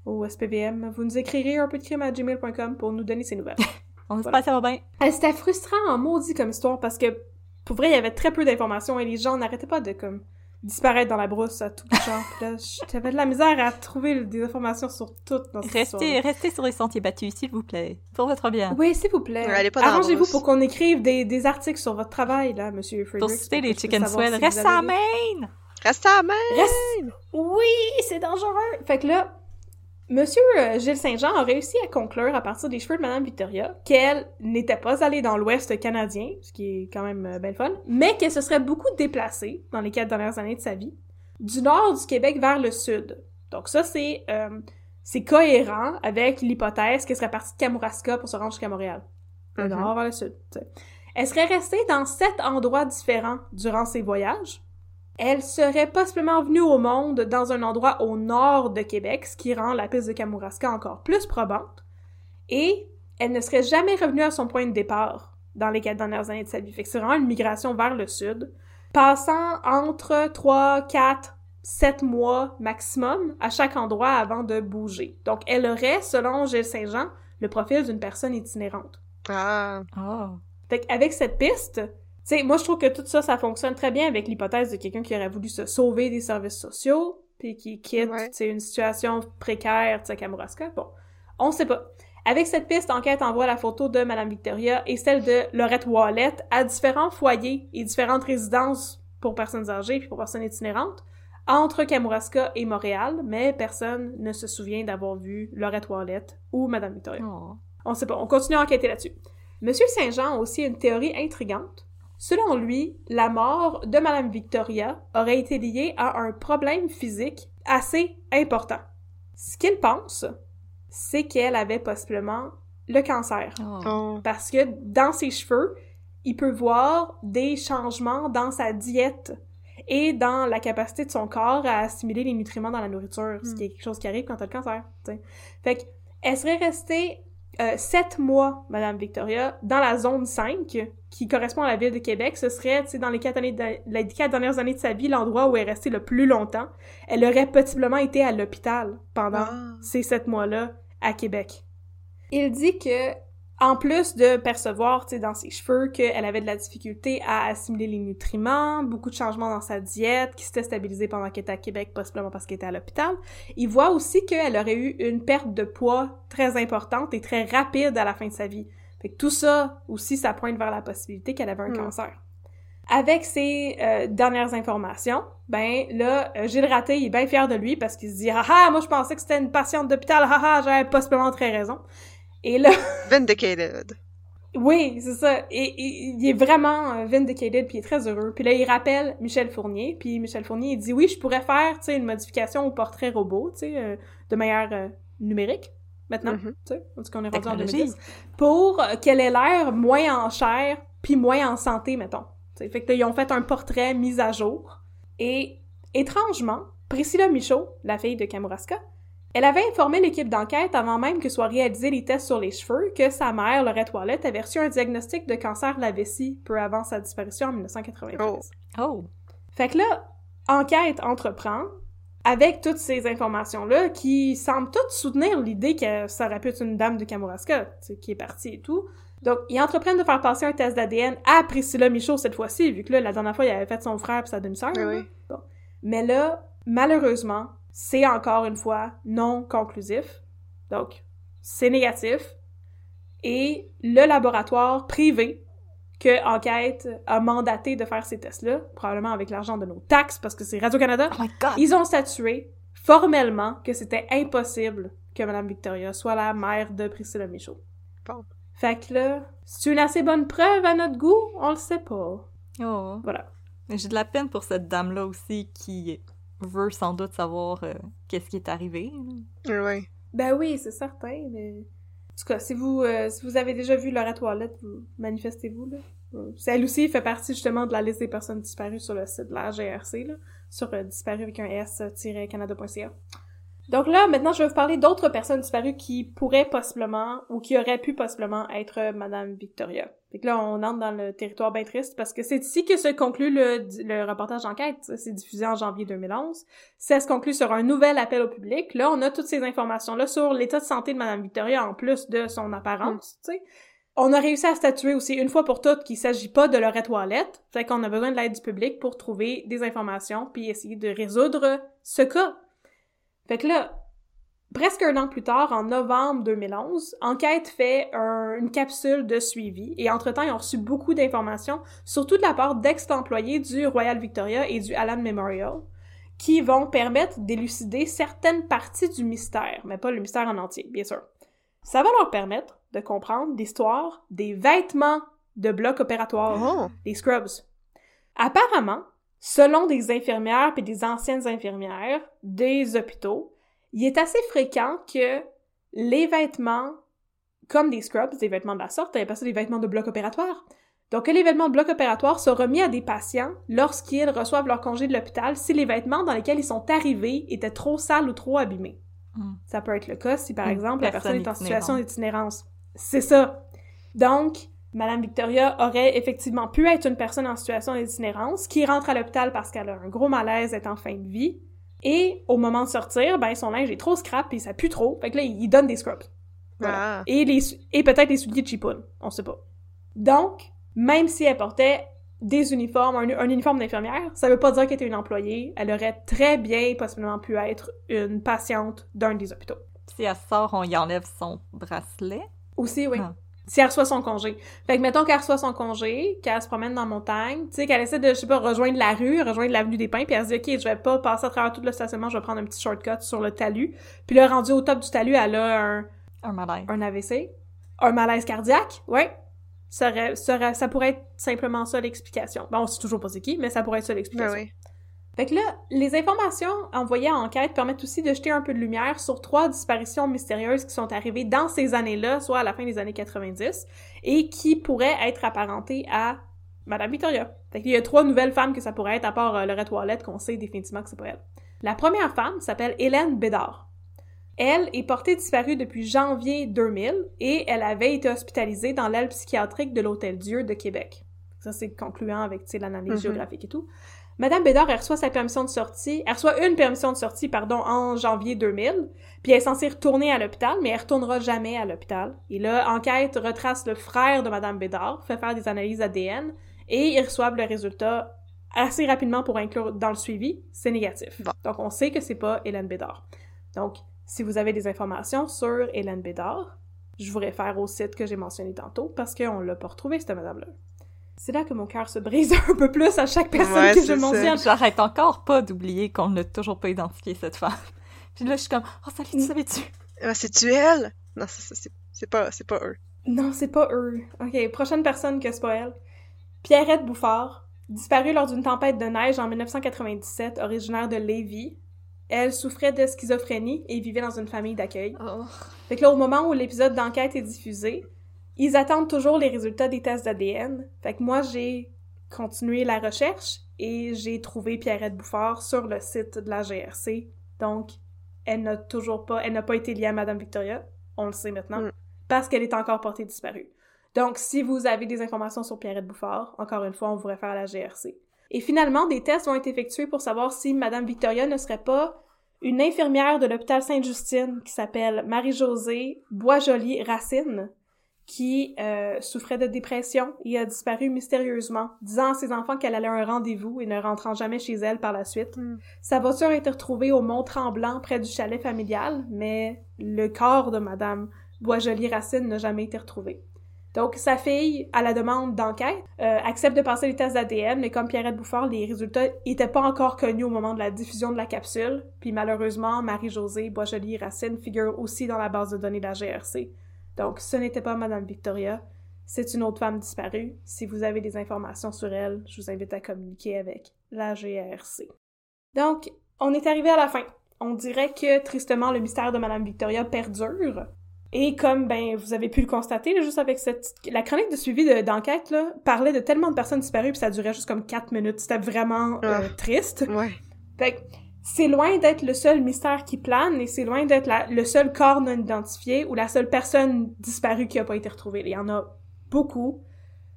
au SPVM, vous nous écrirez un peu de crime à gmail.com pour nous donner ses nouvelles. [laughs] On espère Voilà. que ça va bien. Euh, C'était frustrant en maudit comme histoire parce que, pour vrai, il y avait très peu d'informations et les gens n'arrêtaient pas de, comme, disparaître dans la brousse à tout genre. Là, j'avais de la misère à trouver des informations sur tout dans cette Restez, histoire. restez sur les sentiers battus, s'il vous plaît. Pour votre bien. Oui, s'il vous plaît. Ouais, allez pas dans la Arrangez-vous pour qu'on écrive des, des articles sur votre travail, là, monsieur Friedrichs. Pour citer les chicken swell. si Reste à main! Reste à main! Reste... Oui, c'est dangereux! Fait que là, Monsieur euh, Gilles Saint-Jean a réussi à conclure à partir des cheveux de Madame Victoria qu'elle n'était pas allée dans l'Ouest canadien, ce qui est quand même euh, bien fun, mais qu'elle se serait beaucoup déplacée dans les quatre dernières années de sa vie, du nord du Québec vers le sud. Donc ça, c'est euh, c'est cohérent avec l'hypothèse qu'elle serait partie de Kamouraska pour se rendre jusqu'à Montréal. Le Mhm. nord vers le sud. Elle serait restée dans sept endroits différents durant ses voyages. Elle serait possiblement venue au monde dans un endroit au nord de Québec, ce qui rend la piste de Kamouraska encore plus probante. Et elle ne serait jamais revenue à son point de départ dans les quatre dernières années de sa vie. Fait que c'est vraiment une migration vers le sud, passant entre 3, 4, 7 mois maximum à chaque endroit avant de bouger. Donc elle aurait, selon Gilles Saint-Jean, le profil d'une personne itinérante. Ah, Oh. Fait qu'avec cette piste, sais, moi je trouve que tout ça, ça fonctionne très bien avec l'hypothèse de quelqu'un qui aurait voulu se sauver des services sociaux, puis qui quitte, Ouais. une situation précaire, tu sais, à Kamouraska. Bon, on sait pas. Avec cette piste, Enquête envoie la photo de Madame Victoria et celle de Laurette Wallet à différents foyers et différentes résidences pour personnes âgées puis pour personnes itinérantes entre Kamouraska et Montréal, mais personne ne se souvient d'avoir vu Laurette Wallet ou Madame Victoria. Oh. On sait pas, on continue à enquêter là-dessus. Monsieur Saint-Jean a aussi une théorie intrigante. Selon lui, la mort de Madame Victoria aurait été liée à un problème physique assez important. Ce qu'il pense, c'est qu'elle avait possiblement le cancer. Oh. oh. Parce que dans ses cheveux, il peut voir des changements dans sa diète et dans la capacité de son corps à assimiler les nutriments dans la nourriture, ce qui est quelque chose qui arrive quand t'as le cancer. Fait que, elle serait restée euh, sept mois, Madame Victoria, dans la zone 5, qui correspond à la ville de Québec. Ce serait, tu sais, dans les quatre, années de- les quatre dernières années de sa vie, l'endroit où elle est restée le plus longtemps. Elle aurait possiblement été à l'hôpital pendant Ah. ces sept mois-là à Québec. Il dit que En plus de percevoir, tu sais, dans ses cheveux qu'elle avait de la difficulté à assimiler les nutriments, beaucoup de changements dans sa diète, qui s'était stabilisée pendant qu'elle était à Québec, possiblement parce qu'elle était à l'hôpital, il voit aussi qu'elle aurait eu une perte de poids très importante et très rapide à la fin de sa vie. Fait que tout ça aussi, ça pointe vers la possibilité qu'elle avait un Mm. cancer. Avec ces euh, dernières informations, ben là, euh, Gilles Raté, il est bien fier de lui parce qu'il se dit « Ah ah, moi je pensais que c'était une patiente d'hôpital, ah ah, j'avais possiblement très raison. » Et là, [laughs] Vindicated. oui, c'est ça. Et, et- il est vraiment euh, vindicated, puis il est très heureux. Puis là, il rappelle Michel Fournier, puis Michel Fournier, il dit « Oui, je pourrais faire, tu sais, une modification au portrait robot, tu sais, euh, de manière euh, numérique, maintenant, Mhm. tu sais, parce qu'on est rendu en Technologie. 2010, pour qu'elle ait l'air moins en chair, puis moins en santé, mettons. Tu sais, fait que là, ils ont fait un portrait mis à jour. Et, étrangement, Priscilla Michaud, la fille de Kamouraska, elle avait informé l'équipe d'enquête avant même que soient réalisés les tests sur les cheveux que sa mère, Laurette Toilette, avait reçu un diagnostic de cancer de la vessie peu avant sa disparition en 1993. Oh. Oh! Fait que là, enquête entreprend avec toutes ces informations-là qui semblent toutes soutenir l'idée que ça aurait pu être une dame de Kamouraska, qui est partie et tout. Donc, ils entreprennent de faire passer un test d'ADN à Priscilla Michaud cette fois-ci, vu que là, la dernière fois, il avait fait son frère et sa demi-sœur. Oui, là. oui. Bon. Mais là, malheureusement, c'est encore une fois non conclusif. Donc, c'est négatif. Et le laboratoire privé que Enquête a mandaté de faire ces tests-là, probablement avec l'argent de nos taxes, parce que c'est Radio-Canada, Oh my god! ils ont statué formellement que c'était impossible que Madame Victoria soit la mère de Priscilla Michaud. Bon. Fait que là, c'est une assez bonne preuve à notre goût? On le sait pas. Oh. Voilà. J'ai de la peine pour cette dame-là aussi qui veut sans doute savoir euh, qu'est-ce qui est arrivé. Oui. Ben oui, c'est certain, mais... En tout cas, si vous, euh, si vous avez déjà vu Laurette Toilette, vous manifestez-vous, là. Euh, Elle aussi fait partie justement de la liste des personnes disparues sur le site de la GRC, là, sur euh, disparu avec un s-canada.ca. Donc là, maintenant, je vais vous parler d'autres personnes disparues qui pourraient possiblement, ou qui auraient pu possiblement être euh, Madame Victoria. Fait que là, on entre dans le territoire bien triste, parce que c'est ici que se conclut le, le reportage d'enquête. C'est diffusé en janvier 2011. Ça se conclut sur un nouvel appel au public. Là, on a toutes ces informations-là sur l'état de santé de Madame Victoria, en plus de son apparence, tu sais. On a réussi à statuer aussi une fois pour toutes qu'il s'agit pas de leur toilette, fait qu'on a besoin de l'aide du public pour trouver des informations puis essayer de résoudre ce cas. Fait que là, presque un an plus tard, en novembre 2011, Enquête fait un- une capsule de suivi et entre-temps, ils ont reçu beaucoup d'informations, surtout de la part d'ex-employés du Royal Victoria et du Allen Memorial, qui vont permettre d'élucider certaines parties du mystère, mais pas le mystère en entier, bien sûr. Ça va leur permettre de comprendre l'histoire des vêtements de bloc opératoire, Oh. des scrubs. Apparemment, selon des infirmières et des anciennes infirmières des hôpitaux, il est assez fréquent que les vêtements, comme des scrubs, des vêtements de la sorte, on appelle ça des vêtements de bloc opératoire, donc que les vêtements de bloc opératoire sont remis à des patients lorsqu'ils reçoivent leur congé de l'hôpital si les vêtements dans lesquels ils sont arrivés étaient trop sales ou trop abîmés. Mm. Ça peut être le cas si, par exemple, la personne est en situation d'itinérance. C'est ça. Donc, Madame Victoria aurait effectivement pu être une personne en situation d'itinérance qui rentre à l'hôpital parce qu'elle a un gros malaise, est en fin de vie. Et au moment de sortir, ben son linge est trop scrap et ça pue trop. Fait que là, il donne des scrubs. Voilà. Ah. Et, les, et peut-être les souliers de chipoun. On sait pas. Donc, même si elle portait des uniformes, un, un uniforme d'infirmière, ça veut pas dire qu'elle était une employée. Elle aurait très bien possiblement pu être une patiente d'un des hôpitaux. Si elle sort, on y enlève son bracelet. Aussi, oui. Ah. Si elle reçoit son congé. Fait que mettons qu'elle reçoit son congé, qu'elle se promène dans la montagne, tu sais, qu'elle essaie de, je sais pas, rejoindre la rue, rejoindre l'avenue des Pins, puis elle se dit, OK, je vais pas passer à travers tout le stationnement, je vais prendre un petit shortcut sur le talus. Puis là, rendu au top du talus, elle a un, Un malaise. un AVC, un malaise cardiaque, ouais. Ça, aurait- ça, aurait- ça pourrait être simplement ça l'explication. Bon, on sait toujours pas c'est qui, mais ça pourrait être ça Ben l'explication. oui. Fait que là, les informations envoyées à enquête permettent aussi de jeter un peu de lumière sur trois disparitions mystérieuses qui sont arrivées dans ces années-là, soit à la fin des années 90, et qui pourraient être apparentées à Madame Victoria. Fait qu'il y a trois nouvelles femmes que ça pourrait être, à part euh, Lorette Toilette, qu'on sait définitivement que c'est pas elle. La première femme s'appelle Hélène Bédard. Elle est portée disparue depuis janvier 2000 et elle avait été hospitalisée dans l'aile psychiatrique de l'Hôtel Dieu de Québec. Ça, c'est concluant avec l'analyse Mhm. géographique et tout. Madame Bédard, elle reçoit sa permission de sortie, elle reçoit une permission de sortie, pardon, en janvier 2000, puis elle est censée retourner à l'hôpital, mais elle retournera jamais à l'hôpital. Et là, enquête retrace le frère de Madame Bédard, fait faire des analyses ADN, et ils reçoivent le résultat assez rapidement pour inclure dans le suivi, c'est négatif. Bon. Donc, on sait que c'est pas Hélène Bédard. Donc, si vous avez des informations sur Hélène Bédard, je vous réfère au site que j'ai mentionné tantôt, parce qu'on l'a pas retrouvé, cette madame-là. C'est là que mon cœur se brise [laughs] un peu plus à chaque personne Ouais, que je mentionne. J'arrête encore pas d'oublier qu'on n'a toujours pas identifié cette femme. [laughs] Puis là, je suis comme, oh, salut, tu savais-tu? Ah, C'est-tu elle? Non, c'est ça, c'est- c'est pas, c'est pas eux. Non, c'est pas eux. Ok, prochaine personne que c'est pas elle. Pierrette Bouffard, disparue lors d'une tempête de neige en 1997, originaire de Lévis. Elle souffrait de schizophrénie et vivait dans une famille d'accueil. Oh. Fait que là, au moment où l'épisode d'enquête est diffusé, ils attendent toujours les résultats des tests d'ADN. Fait que moi, j'ai continué la recherche et j'ai trouvé Pierrette Bouffard sur le site de la GRC. Donc, elle n'a toujours pas, elle n'a pas été liée à Madame Victoria. On le sait maintenant. Mm. Parce qu'elle est encore portée disparue. Donc, si vous avez des informations sur Pierrette Bouffard, encore une fois, on vous réfère à la GRC. Et finalement, des tests vont être effectués pour savoir si Madame Victoria ne serait pas une infirmière de l'hôpital Sainte-Justine qui s'appelle Marie-Josée Boisjoli-Racine, qui euh, souffrait de dépression et a disparu mystérieusement, disant à ses enfants qu'elle allait à un rendez-vous et ne rentrant jamais chez elle par la suite. Sa voiture a été retrouvée au Mont-Tremblant près du chalet familial, mais le corps de Madame Boisjoli-Racine n'a jamais été retrouvé. Donc, sa fille, à la demande d'enquête, euh, accepte de passer les tests d'ADN, mais comme Pierrette Bouffard, les résultats étaient pas encore connus au moment de la diffusion de la capsule. Puis malheureusement, Marie-Josée Boisjoli-Racine figure aussi dans la base de données de la GRC. Donc, ce n'était pas Madame Victoria, c'est une autre femme disparue. Si vous avez des informations sur elle, je vous invite à communiquer avec la GRC. Donc, on est arrivé à la fin. On dirait que, tristement, le mystère de Madame Victoria perdure. Et comme, ben, vous avez pu le constater, là, juste avec cette... La chronique de suivi de- d'enquête, là, parlait de tellement de personnes disparues, puis ça durait juste comme 4 minutes. C'était vraiment euh, Ah. triste. Ouais. Fait c'est loin d'être le seul mystère qui plane, et c'est loin d'être le seul corps non identifié ou la seule personne disparue qui a pas été retrouvée. Il y en a beaucoup.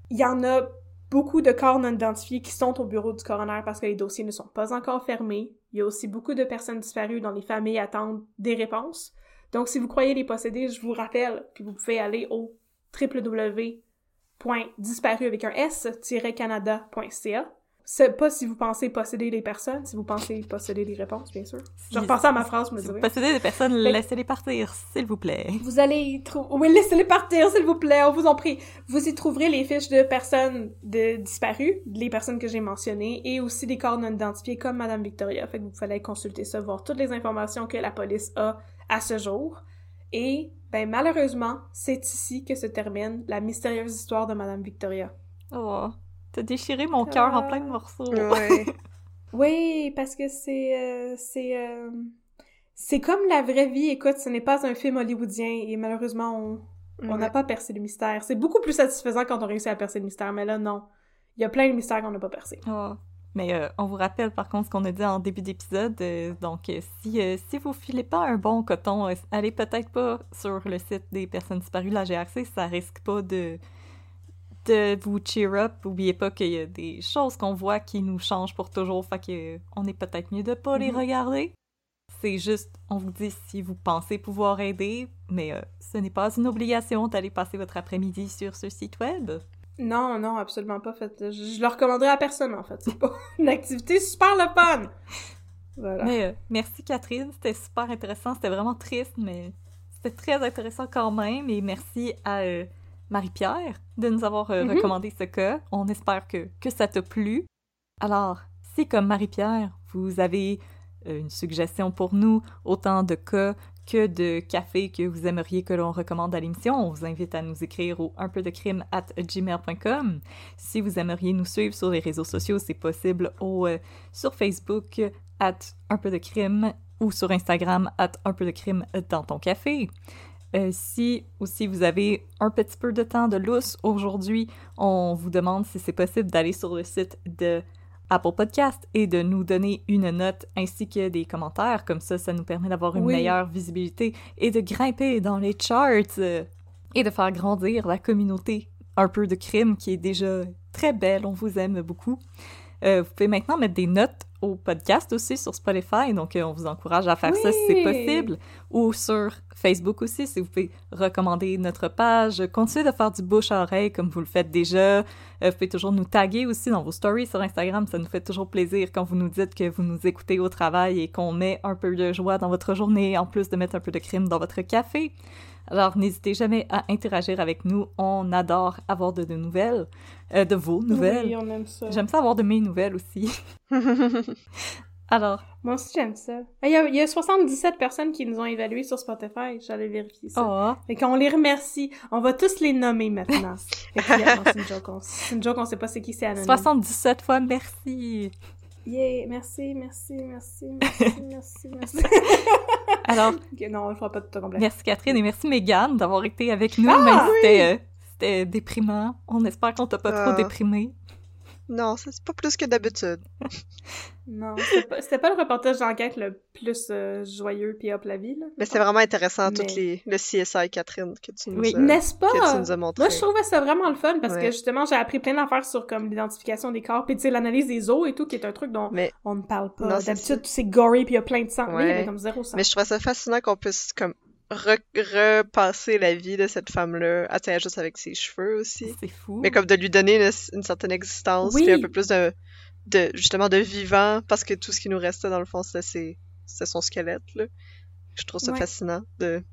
Il y en a beaucoup de corps non identifiés qui sont au bureau du coroner parce que les dossiers ne sont pas encore fermés. Il y a aussi beaucoup de personnes disparues dont les familles attendent des réponses. Donc, si vous croyez les posséder, je vous rappelle que vous pouvez aller au www.disparu avec un s-canada.ca. C'est pas si vous pensez posséder les personnes, si vous pensez posséder les réponses, bien sûr. Je repensais à ma phrase, je me Si possédez des personnes, laissez-les partir, s'il vous plaît. Vous allez y trouver... Oui, laissez-les partir, s'il vous plaît, on vous en prie. Vous y trouverez les fiches de personnes de disparues, les personnes que j'ai mentionnées, et aussi des corps non identifiés comme Madame Victoria. Fait que vous aller consulter ça, voir toutes les informations que la police a à ce jour. Et, ben, malheureusement, c'est ici que se termine la mystérieuse histoire de Madame Victoria. Oh, t'as déchiré mon cœur en plein de morceaux. Ouais. [laughs] Oui, parce que c'est euh, c'est euh, c'est comme la vraie vie. Écoute, ce n'est pas un film hollywoodien et malheureusement on on n'a Ouais. pas percé le mystère. C'est beaucoup plus satisfaisant quand on réussit à percer le mystère, mais là non. Il y a plein de mystères qu'on n'a pas percé. Oh. Mais euh, on vous rappelle par contre ce qu'on a dit en début d'épisode. euh, donc, euh, si, euh, si vous filez pas un bon coton, euh, allez peut-être pas sur le site des personnes disparues la GRC. Ça risque pas de, de vous cheer up. Oubliez pas qu'il y a des choses qu'on voit qui nous changent pour toujours. Fait que euh, on est peut-être mieux de pas les Mhm. regarder. C'est juste, on vous dit si vous pensez pouvoir aider, mais euh, ce n'est pas une obligation d'aller passer votre après-midi sur ce site web. Non, non, absolument pas. Fait, je, je le recommanderais à personne en fait. C'est pas [laughs] une activité super le fun. Voilà. Mais euh, merci Catherine, c'était super intéressant. C'était vraiment triste, mais c'était très intéressant quand même. Et merci à euh, Marie-Pierre de nous avoir euh, Mhm. recommandé ce cas. On espère que, que ça t'a plu. Alors, si comme Marie-Pierre, vous avez euh, une suggestion pour nous, autant de cas que de café que vous aimeriez que l'on recommande à l'émission, on vous invite à nous écrire au un peu de crime at gmail.com. Si vous aimeriez nous suivre sur les réseaux sociaux, c'est possible au, euh, sur Facebook, at un peu de crime ou sur Instagram at un peu de crime dans ton café. Euh, si aussi vous avez un petit peu de temps de lousse aujourd'hui, on vous demande si c'est possible d'aller sur le site de Apple Podcast et de nous donner une note ainsi que des commentaires. Comme ça, ça nous permet d'avoir une Oui. meilleure visibilité et de grimper dans les charts euh, et de faire grandir la communauté un peu de crime qui est déjà très belle. On vous aime beaucoup. Euh, vous pouvez maintenant mettre des notes au podcast aussi sur Spotify, donc euh, on vous encourage à faire ça si c'est possible. Ou sur Facebook aussi, si vous pouvez recommander notre page. Continuez de faire du bouche à oreille comme vous le faites déjà. Euh, vous pouvez toujours nous taguer aussi dans vos stories sur Instagram. Ça nous fait toujours plaisir quand vous nous dites que vous nous écoutez au travail et qu'on met un peu de joie dans votre journée, en plus de mettre un peu de crime dans votre café. Alors, n'hésitez jamais à interagir avec nous. On adore avoir de, de nouvelles, euh, de vos nouvelles. Oui, on aime ça. J'aime ça avoir de mes nouvelles aussi. [laughs] Alors, Moi aussi, j'aime ça. Il y, a, il y a 77 personnes qui nous ont évalués sur Spotify. J'allais vérifier ça. oh, Fait qu'on les remercie. On va tous les nommer maintenant. [laughs] C'est une joke. On, c'est une joke, on sait pas c'est qui, c'est anonyme. 77 fois merci. Yeah, merci, merci, merci, [laughs] merci, merci, merci. [laughs] Alors, non, on le fera pas tout complet. merci Catherine et merci Megan d'avoir été avec nous. Ah, c'était, euh, c'était déprimant. On espère qu'on t'a pas trop Ah. déprimé. Non, ça, c'est pas plus que d'habitude. [laughs] Non, c'était pas, le reportage d'enquête le plus euh, joyeux pis hop la vie, là. Mais c'était vraiment intéressant, Mais- toutes les, le CSI Catherine que tu nous, Oui. as, N'est-ce pas? que tu nous as montré. Moi, je trouvais ça vraiment le fun parce que justement, j'ai appris plein d'affaires sur comme l'identification des corps, puis tu sais, l'analyse des os et tout, qui est un truc dont Mais, on ne parle pas. C'est D'habitude, c'est gory puis il y a plein de sang. Là, il y avait comme zéro sang. mais je trouvais ça fascinant qu'on puisse comme repasser la vie de cette femme-là, à tiens, juste avec ses cheveux aussi. C'est fou. Mais comme de lui donner une, une certaine existence, Oui. puis un peu plus de, de justement de vivant, parce que tout ce qui nous restait dans le fond, c'était son squelette. Là. Je trouve ça Ouais. fascinant de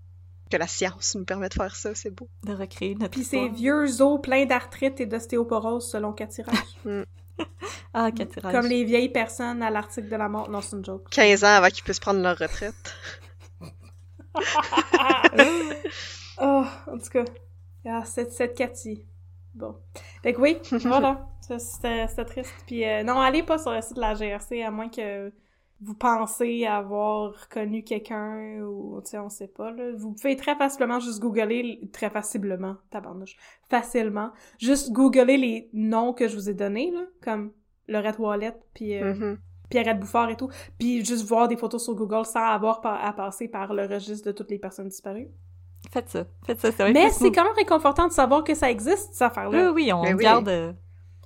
que la science nous permet de faire ça, c'est beau. De recréer notre Puis ces vieux os pleins d'arthrite et d'ostéoporose selon Cathy Rage. [laughs] Ah, Cathy Rage. Comme les vieilles personnes à l'article de la mort. Non, c'est une joke. 15 ans avant qu'ils puissent prendre leur retraite. [laughs] Oh, en tout cas. Ah, cette, cette Cathy. Bon. Fait que oui, [laughs] voilà. C'était triste. Puis euh, non, allez pas sur le site de la GRC à moins que vous pensez avoir connu quelqu'un ou, tu sais, on sait pas, là. Vous pouvez très facilement juste googler, très facilement, tabarnouche, facilement, juste googler les noms que je vous ai donnés, là, comme Lorette Wallet, puis euh, Mhm. Pierrette Bouffard et tout, puis juste voir des photos sur Google sans avoir par- à passer par le registre de toutes les personnes disparues. Faites ça. Faites ça. C'est vrai Mais c'est quand même réconfortant de savoir que ça existe, cette Oui, affaire-là. oui, on Mais oui. garde... euh,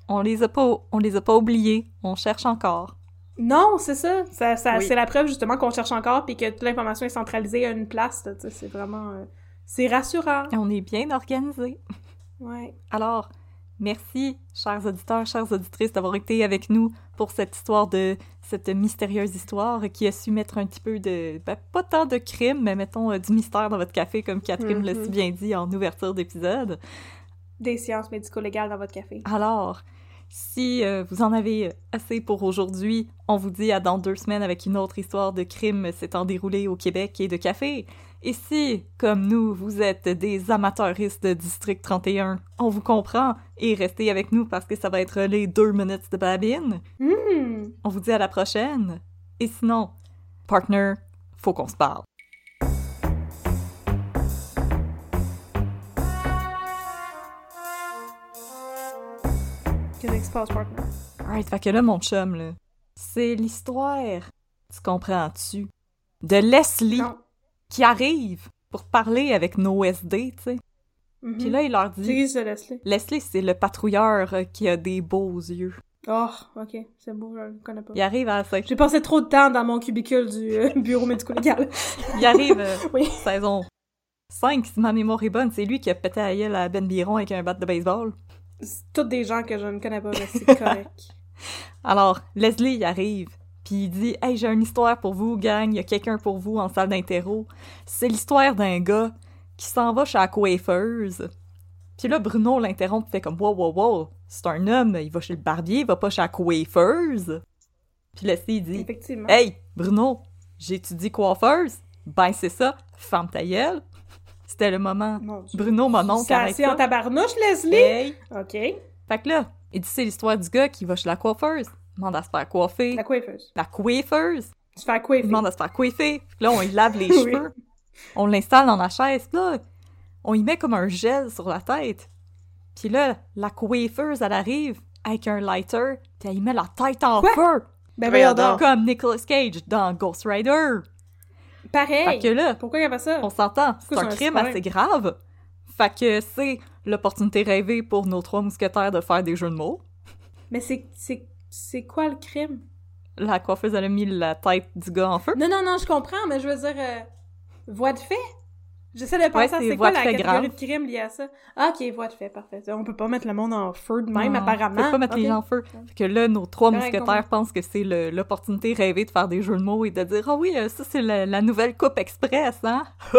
On les a pas, on les a pas oubliés. On cherche encore. Non, c'est ça. ça, ça Oui. C'est la preuve, justement, qu'on cherche encore puis que toute l'information est centralisée à une place. C'est vraiment... euh, c'est rassurant. Et on est bien organisés. Ouais. Alors, merci, chers auditeurs, chères auditrices, d'avoir été avec nous pour cette histoire de cette mystérieuse histoire qui a su mettre un petit peu de, ben, pas tant de crime, mais mettons euh, du mystère dans votre café, comme Catherine l'a Mhm. si bien dit en ouverture d'épisode. Des sciences médico-légales dans votre café. Alors, si euh, vous en avez assez pour aujourd'hui, on vous dit à dans deux semaines avec une autre histoire de crime s'étant déroulée au Québec et de café. Et si, comme nous, vous êtes des amateuristes de District 31, on vous comprend et restez avec nous parce que ça va être les deux minutes de babine. Hmm. On vous dit à la prochaine. Et sinon, partner, faut qu'on se parle. Passe, partner? Alright, fait que là, mon chum, là, c'est l'histoire, tu comprends-tu, de Leslie. Non. qui arrive pour parler avec nos SD, tu sais. Mhm. Puis là, il leur C'est dit... qui, ça, Leslie? Leslie, c'est le patrouilleur euh, qui a des beaux yeux. Oh, ok. C'est beau, je le connais pas. Il arrive à la J'ai passé trop de temps dans mon cubicule du euh, [laughs] bureau médico-légal. Il arrive euh, [laughs] Oui. saison 5, si ma mémoire est bonne. C'est lui qui a pété à la Ben Biron avec un bat de baseball. C'est tous des gens que je ne connais pas, mais c'est correct. [laughs] Alors, Leslie, il arrive, puis il dit « Hey, j'ai une histoire pour vous, gang. Il y a quelqu'un pour vous en salle d'interro. C'est l'histoire d'un gars qui s'en va chez la coiffeuse. » Puis là, Bruno l'interrompt, fait comme « Wow, wow, wow, c'est un homme, il va chez le barbier, il va pas chez la coiffeuse. » Puis Leslie, dit Effectivement. Hey, Bruno, j'étudie coiffeuse? Ben, c'est ça, ferme ta gueule. C'était le moment. Mon. Bruno, mon oncle, C'est arrête assez en ça. tabarnouche, Leslie? Hey. Ok. Fait que là, il dit c'est l'histoire du gars qui va chez la coiffeuse. Il demande à se faire coiffer. La coiffeuse. La coiffeuse. Fais Il coiffer. demande à se faire coiffer. Puis là, on lui lave les [laughs] Oui. cheveux. On l'installe dans la chaise. Puis là, on y met comme un gel sur la tête. Puis là, la coiffeuse, elle arrive avec un lighter. Puis elle y met la tête en Quoi? feu. Ben donc. Comme Nicolas Cage dans Ghost Rider. Pareil. Fait que là, Pourquoi il a pas ça? On s'entend, c'est un crime assez grave. Fait que c'est l'opportunité rêvée pour nos trois mousquetaires de faire des jeux de mots. Mais c'est, c'est, C'est quoi le crime? La coiffeuse, elle a mis la tête du gars en feu. Non, non, non, je comprends, mais je veux dire, euh, voie de fait? J'essaie de penser à c'est c'est quoi de la catégorie grave. de crime liée à ça. Ah, ok, voie de fait, parfait. On peut pas mettre le monde en feu de même, Non, apparemment. Faut pas mettre les gens en feu. Fait que là, nos trois Correct, mousquetaires pensent que c'est le- l'opportunité rêvée de faire des jeux de mots et de dire « Ah oui, euh, ça c'est la, la nouvelle coupe express, hein? [laughs] »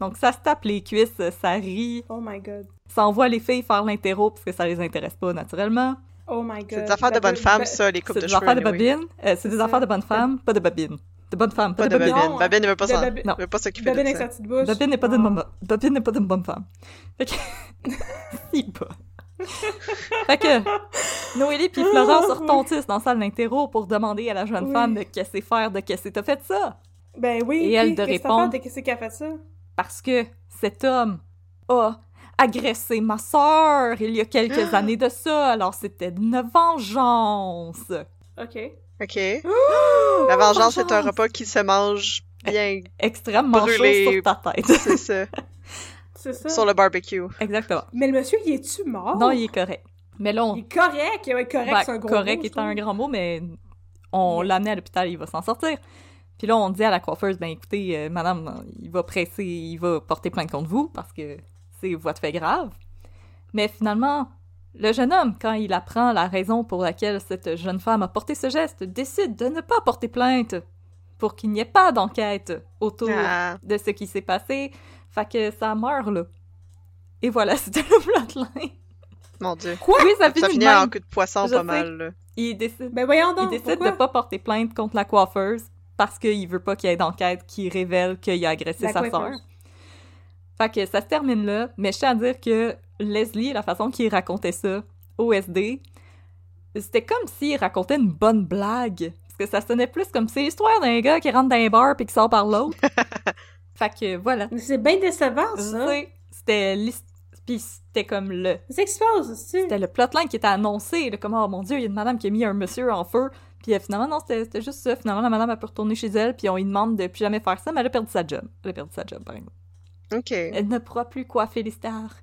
Donc ça se tape les cuisses, ça rit, Oh my god. ça envoie les filles faire l'interro parce que ça les intéresse pas naturellement. Oh my god. C'est des affaires de Ben, bonnes femmes, ben, ça, les coupes C'est de des cheveux. affaires de anyway. babines. Euh, c'est des affaires de bonnes femmes, pas de babines. De bonnes femmes, pas, Pas de babines. babine. Non, Babine ne veut pas de s'en- veut pas s'occuper Babine de avec ça. sa petite bouche. Babine n'est pas d'une bonne Babine n'est pas d'une bonne femme. Fait que... [laughs] si pas. [laughs] fait que Noélie puis Florence se retontissent dans la salle d'interro pour demander à la jeune Oui. femme de qu'est-ce que c'est faire, de qu'est-ce que t'as fait ça? Ben oui. Et elle de répondre. fait? Qu'est-ce qu'elle a fait ça? Parce que cet homme a agressé ma sœur il y a quelques années de ça, alors c'était une vengeance. Ok. OK. [gasps] La vengeance, c'est un repas qui se mange bien, Extrêmement chaud Brûlé. sur ta tête. c'est ça, [laughs] C'est ça. sur le barbecue. Exactement. Mais le monsieur, il est-tu mort? Non, il est correct. Mais là, on... Il est correct. Ouais, correct, Ben, c'est un gros correct mot, je est un grand mot, mais on Yeah. l'a amené à l'hôpital, il va s'en sortir. Puis là, on dit à la coiffeuse, ben écoutez, euh, madame, il va presser, il va porter plainte contre vous parce que c'est voie de fait grave. Mais finalement, le jeune homme, quand il apprend la raison pour laquelle cette jeune femme a porté ce geste, décide de ne pas porter plainte pour qu'il n'y ait pas d'enquête autour Ah. de ce qui s'est passé. Fait que ça meurt là. Et voilà, [laughs] c'était le plotline. Mon Dieu. Quoi? Oui, ça finit Ça finit en coup de poisson Je pas sais. mal, là. Il décide Ben voyons il donc. décide de pas porter plainte contre la coiffeuse parce qu'il veut pas qu'il y ait d'enquête qui révèle qu'il a agressé La sa coiffeuse. sœur. Fait que ça se termine là, mais je tiens à dire que Leslie, la façon qu'il racontait ça au SD, c'était comme s'il racontait une bonne blague. Parce que ça sonnait plus comme c'est l'histoire d'un gars qui rentre dans un bar puis qui sort par l'autre. [laughs] fait que voilà. C'est bien décevant, ça. C'était puis c'était comme le c'était le plotline qui était annoncé, là, comme « Oh mon Dieu, il y a une madame qui a mis un monsieur en feu. » Puis euh, finalement, non, c'était c'était juste ça. Finalement, la madame a pu retourner chez elle, puis on lui demande de plus jamais faire ça, mais elle a perdu sa job. Elle a perdu sa job, par exemple. OK. Elle ne pourra plus coiffer les stars.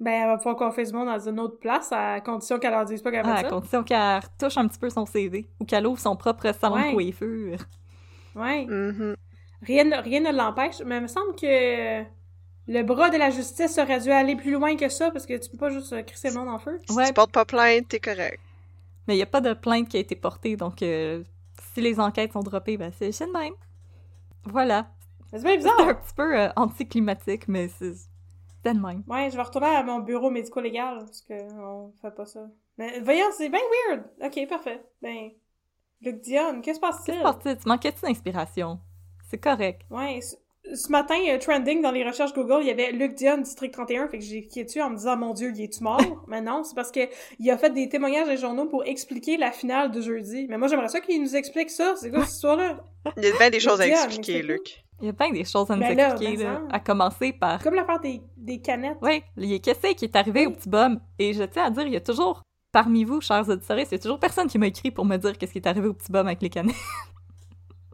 Ben, elle va pouvoir qu'on fasse du monde dans une autre place, à condition qu'elle leur dise pas qu'elle fait Ah, à ça. condition qu'elle retouche un petit peu son CV, ou qu'elle ouvre son propre salon Ouais. de coiffure. Ouais. Mhm. Rien, ne- rien ne l'empêche, mais il me semble que le bras de la justice aurait dû aller plus loin que ça, parce que tu peux pas juste crisser le monde en feu. Si Ouais. tu portes pas plainte, t'es correct. Mais il n'y a pas de plainte qui a été portée, donc euh, si les enquêtes sont droppées, ben c'est de même. Voilà. C'est bien C'est un bizarre. petit peu euh, anticlimatique, mais c'est de même. Ouais, je vais retourner à mon bureau médico-légal, parce que on fait pas ça. Mais voyons, c'est bien weird. Ok, parfait. Ben, Luc Dion, qu'est-ce qui se Qu'est-ce passe-t-il? qui se passe-t-il? Tu manquais-tu d'inspiration? C'est correct. Ouais, ce, ce matin, euh, trending dans les recherches Google, il y avait Luc Dion, District 31, fait que j'ai cliqué dessus en me disant, mon Dieu, il est-tu mort? [laughs] Mais non, c'est parce que il a fait des témoignages les journaux pour expliquer la finale de jeudi. Mais moi, j'aimerais ça qu'il nous explique ça. C'est quoi cette histoire-là? Il y a bien des choses à expliquer. Luc. Il y a bien des choses à nous Ben là, expliquer, ben là, à commencer par... Comme l'affaire des, des canettes. Oui, qu'est-ce qui est arrivé au petit bum, et je tiens à dire, il y a toujours, parmi vous, chers auditeurs, il y a toujours personne qui m'a écrit pour me dire qu'est-ce qui est arrivé au petit bum avec les canettes.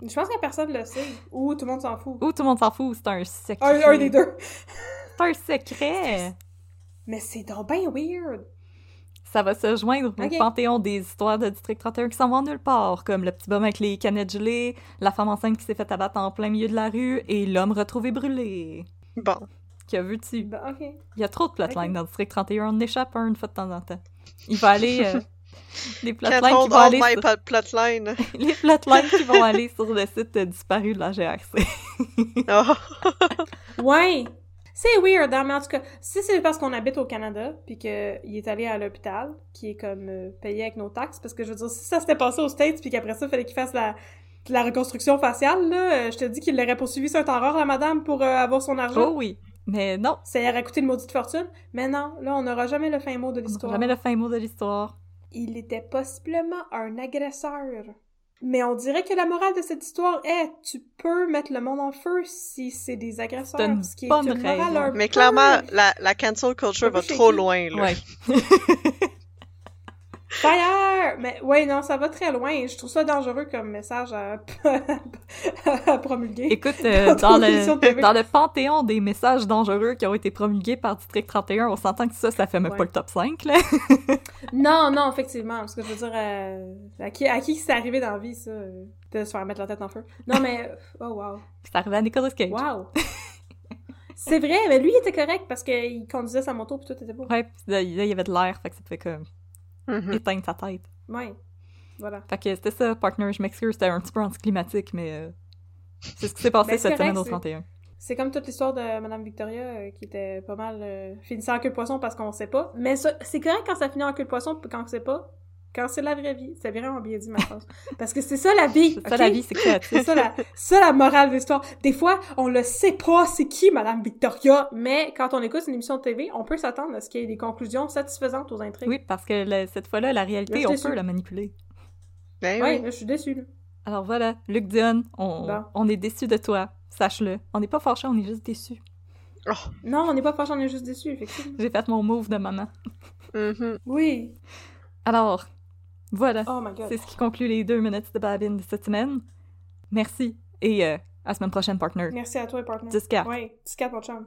Je pense que personne le sait. Ou tout le monde s'en fout. Ou tout le monde s'en fout, c'est un secret. Un, un des deux. C'est un secret. [laughs] Mais c'est donc bien weird. Ça va se joindre au panthéon des histoires de District 31 qui s'en vont nulle part, comme le petit bum avec les canettes gelées, la femme enceinte qui s'est fait abattre en plein milieu de la rue, et l'homme retrouvé brûlé. Bon. Ben, ok. Il y a trop de plotlines dans District 31, on échappe un une fois de temps en temps. Il va aller... euh, [laughs] les plotlines qui vont all aller sur... plot- plotline. [laughs] les plotlines qui vont [laughs] aller sur le site disparu de la GRC. Oh. Ouais! C'est weird, hein, mais en tout cas, si c'est parce qu'on habite au Canada, puis qu'il est allé à l'hôpital, qui est comme euh, payé avec nos taxes, parce que je veux dire, si ça s'était passé aux States, puis qu'après ça, il fallait qu'il fasse la, la reconstruction faciale, là, euh, je te dis qu'il l'aurait poursuivi sur un terreur, la madame, pour euh, avoir son argent. Oh oui, mais non, Ça aurait coûté une maudite fortune. Mais non, là, on n'aura jamais le fin mot de l'histoire. jamais le fin mot de l'histoire. Il était possiblement un agresseur. Mais on dirait que la morale de cette histoire est tu peux mettre le monde en feu si c'est des agresseurs. C'est une ce qui est une morale Mais peu- clairement, la, la cancel culture va trop loin, là. Ouais. [laughs] Fire! Mais oui, non, ça va très loin. Je trouve ça dangereux comme message à, [laughs] à promulguer. Écoute, euh, dans, le, dans le panthéon des messages dangereux qui ont été promulgués par District 31, on s'entend que ça, ça fait même pas le top 5, là. [laughs] non, non, effectivement. Parce que je veux dire, euh, à qui, à qui c'est arrivé dans la vie, ça, de se faire mettre la tête en feu? Non, mais, [laughs] oh wow. C'est arrivé à Nicolas Cage. Wow! C'est vrai, mais lui, il était correct parce qu'il conduisait sa moto pis tout était beau. Ouais, là, il y avait de l'air, fait que ça te fait comme Mhm. éteindre ta tête. Ouais. Voilà. Fait que c'était ça, partner, je m'excuse, c'était un petit peu anticlimatique, mais euh, c'est ce qui s'est passé Ben, cette semaine au correct, 31. C'est comme toute l'histoire de Madame Victoria euh, qui était pas mal euh, finissant en queue de poisson parce qu'on sait pas. Mais ça, c'est correct quand ça finit en queue de poisson quand on sait pas. Quand c'est la vraie vie. C'est vraiment bien dit ma phrase. Parce que c'est ça la vie. C'est ça la vie, c'est ça la, ça la morale de l'histoire. Des fois, on le sait pas c'est qui Madame Victoria, mais quand on écoute une émission de TV, on peut s'attendre à ce qu'il y ait des conclusions satisfaisantes aux intrigues. Oui, parce que le- cette fois-là, la réalité, Là, on peut la manipuler. Ben Ouais, oui. là, je suis déçue. là. Alors voilà, Luc Dion, on, Bon. on est déçus de toi, sache-le. On n'est pas fâchés, on est juste déçus. Oh. Non, on n'est pas fâchés, on est juste déçus, effectivement. J'ai fait mon move de maman. Mhm. Oui. Alors, voilà. Oh my god. C'est ce qui conclut les deux minutes de Babine de cette semaine. Merci. Et euh, à la semaine prochaine, partner. Merci à toi, partner. 10-4. Ouais, 10-4, mon chum.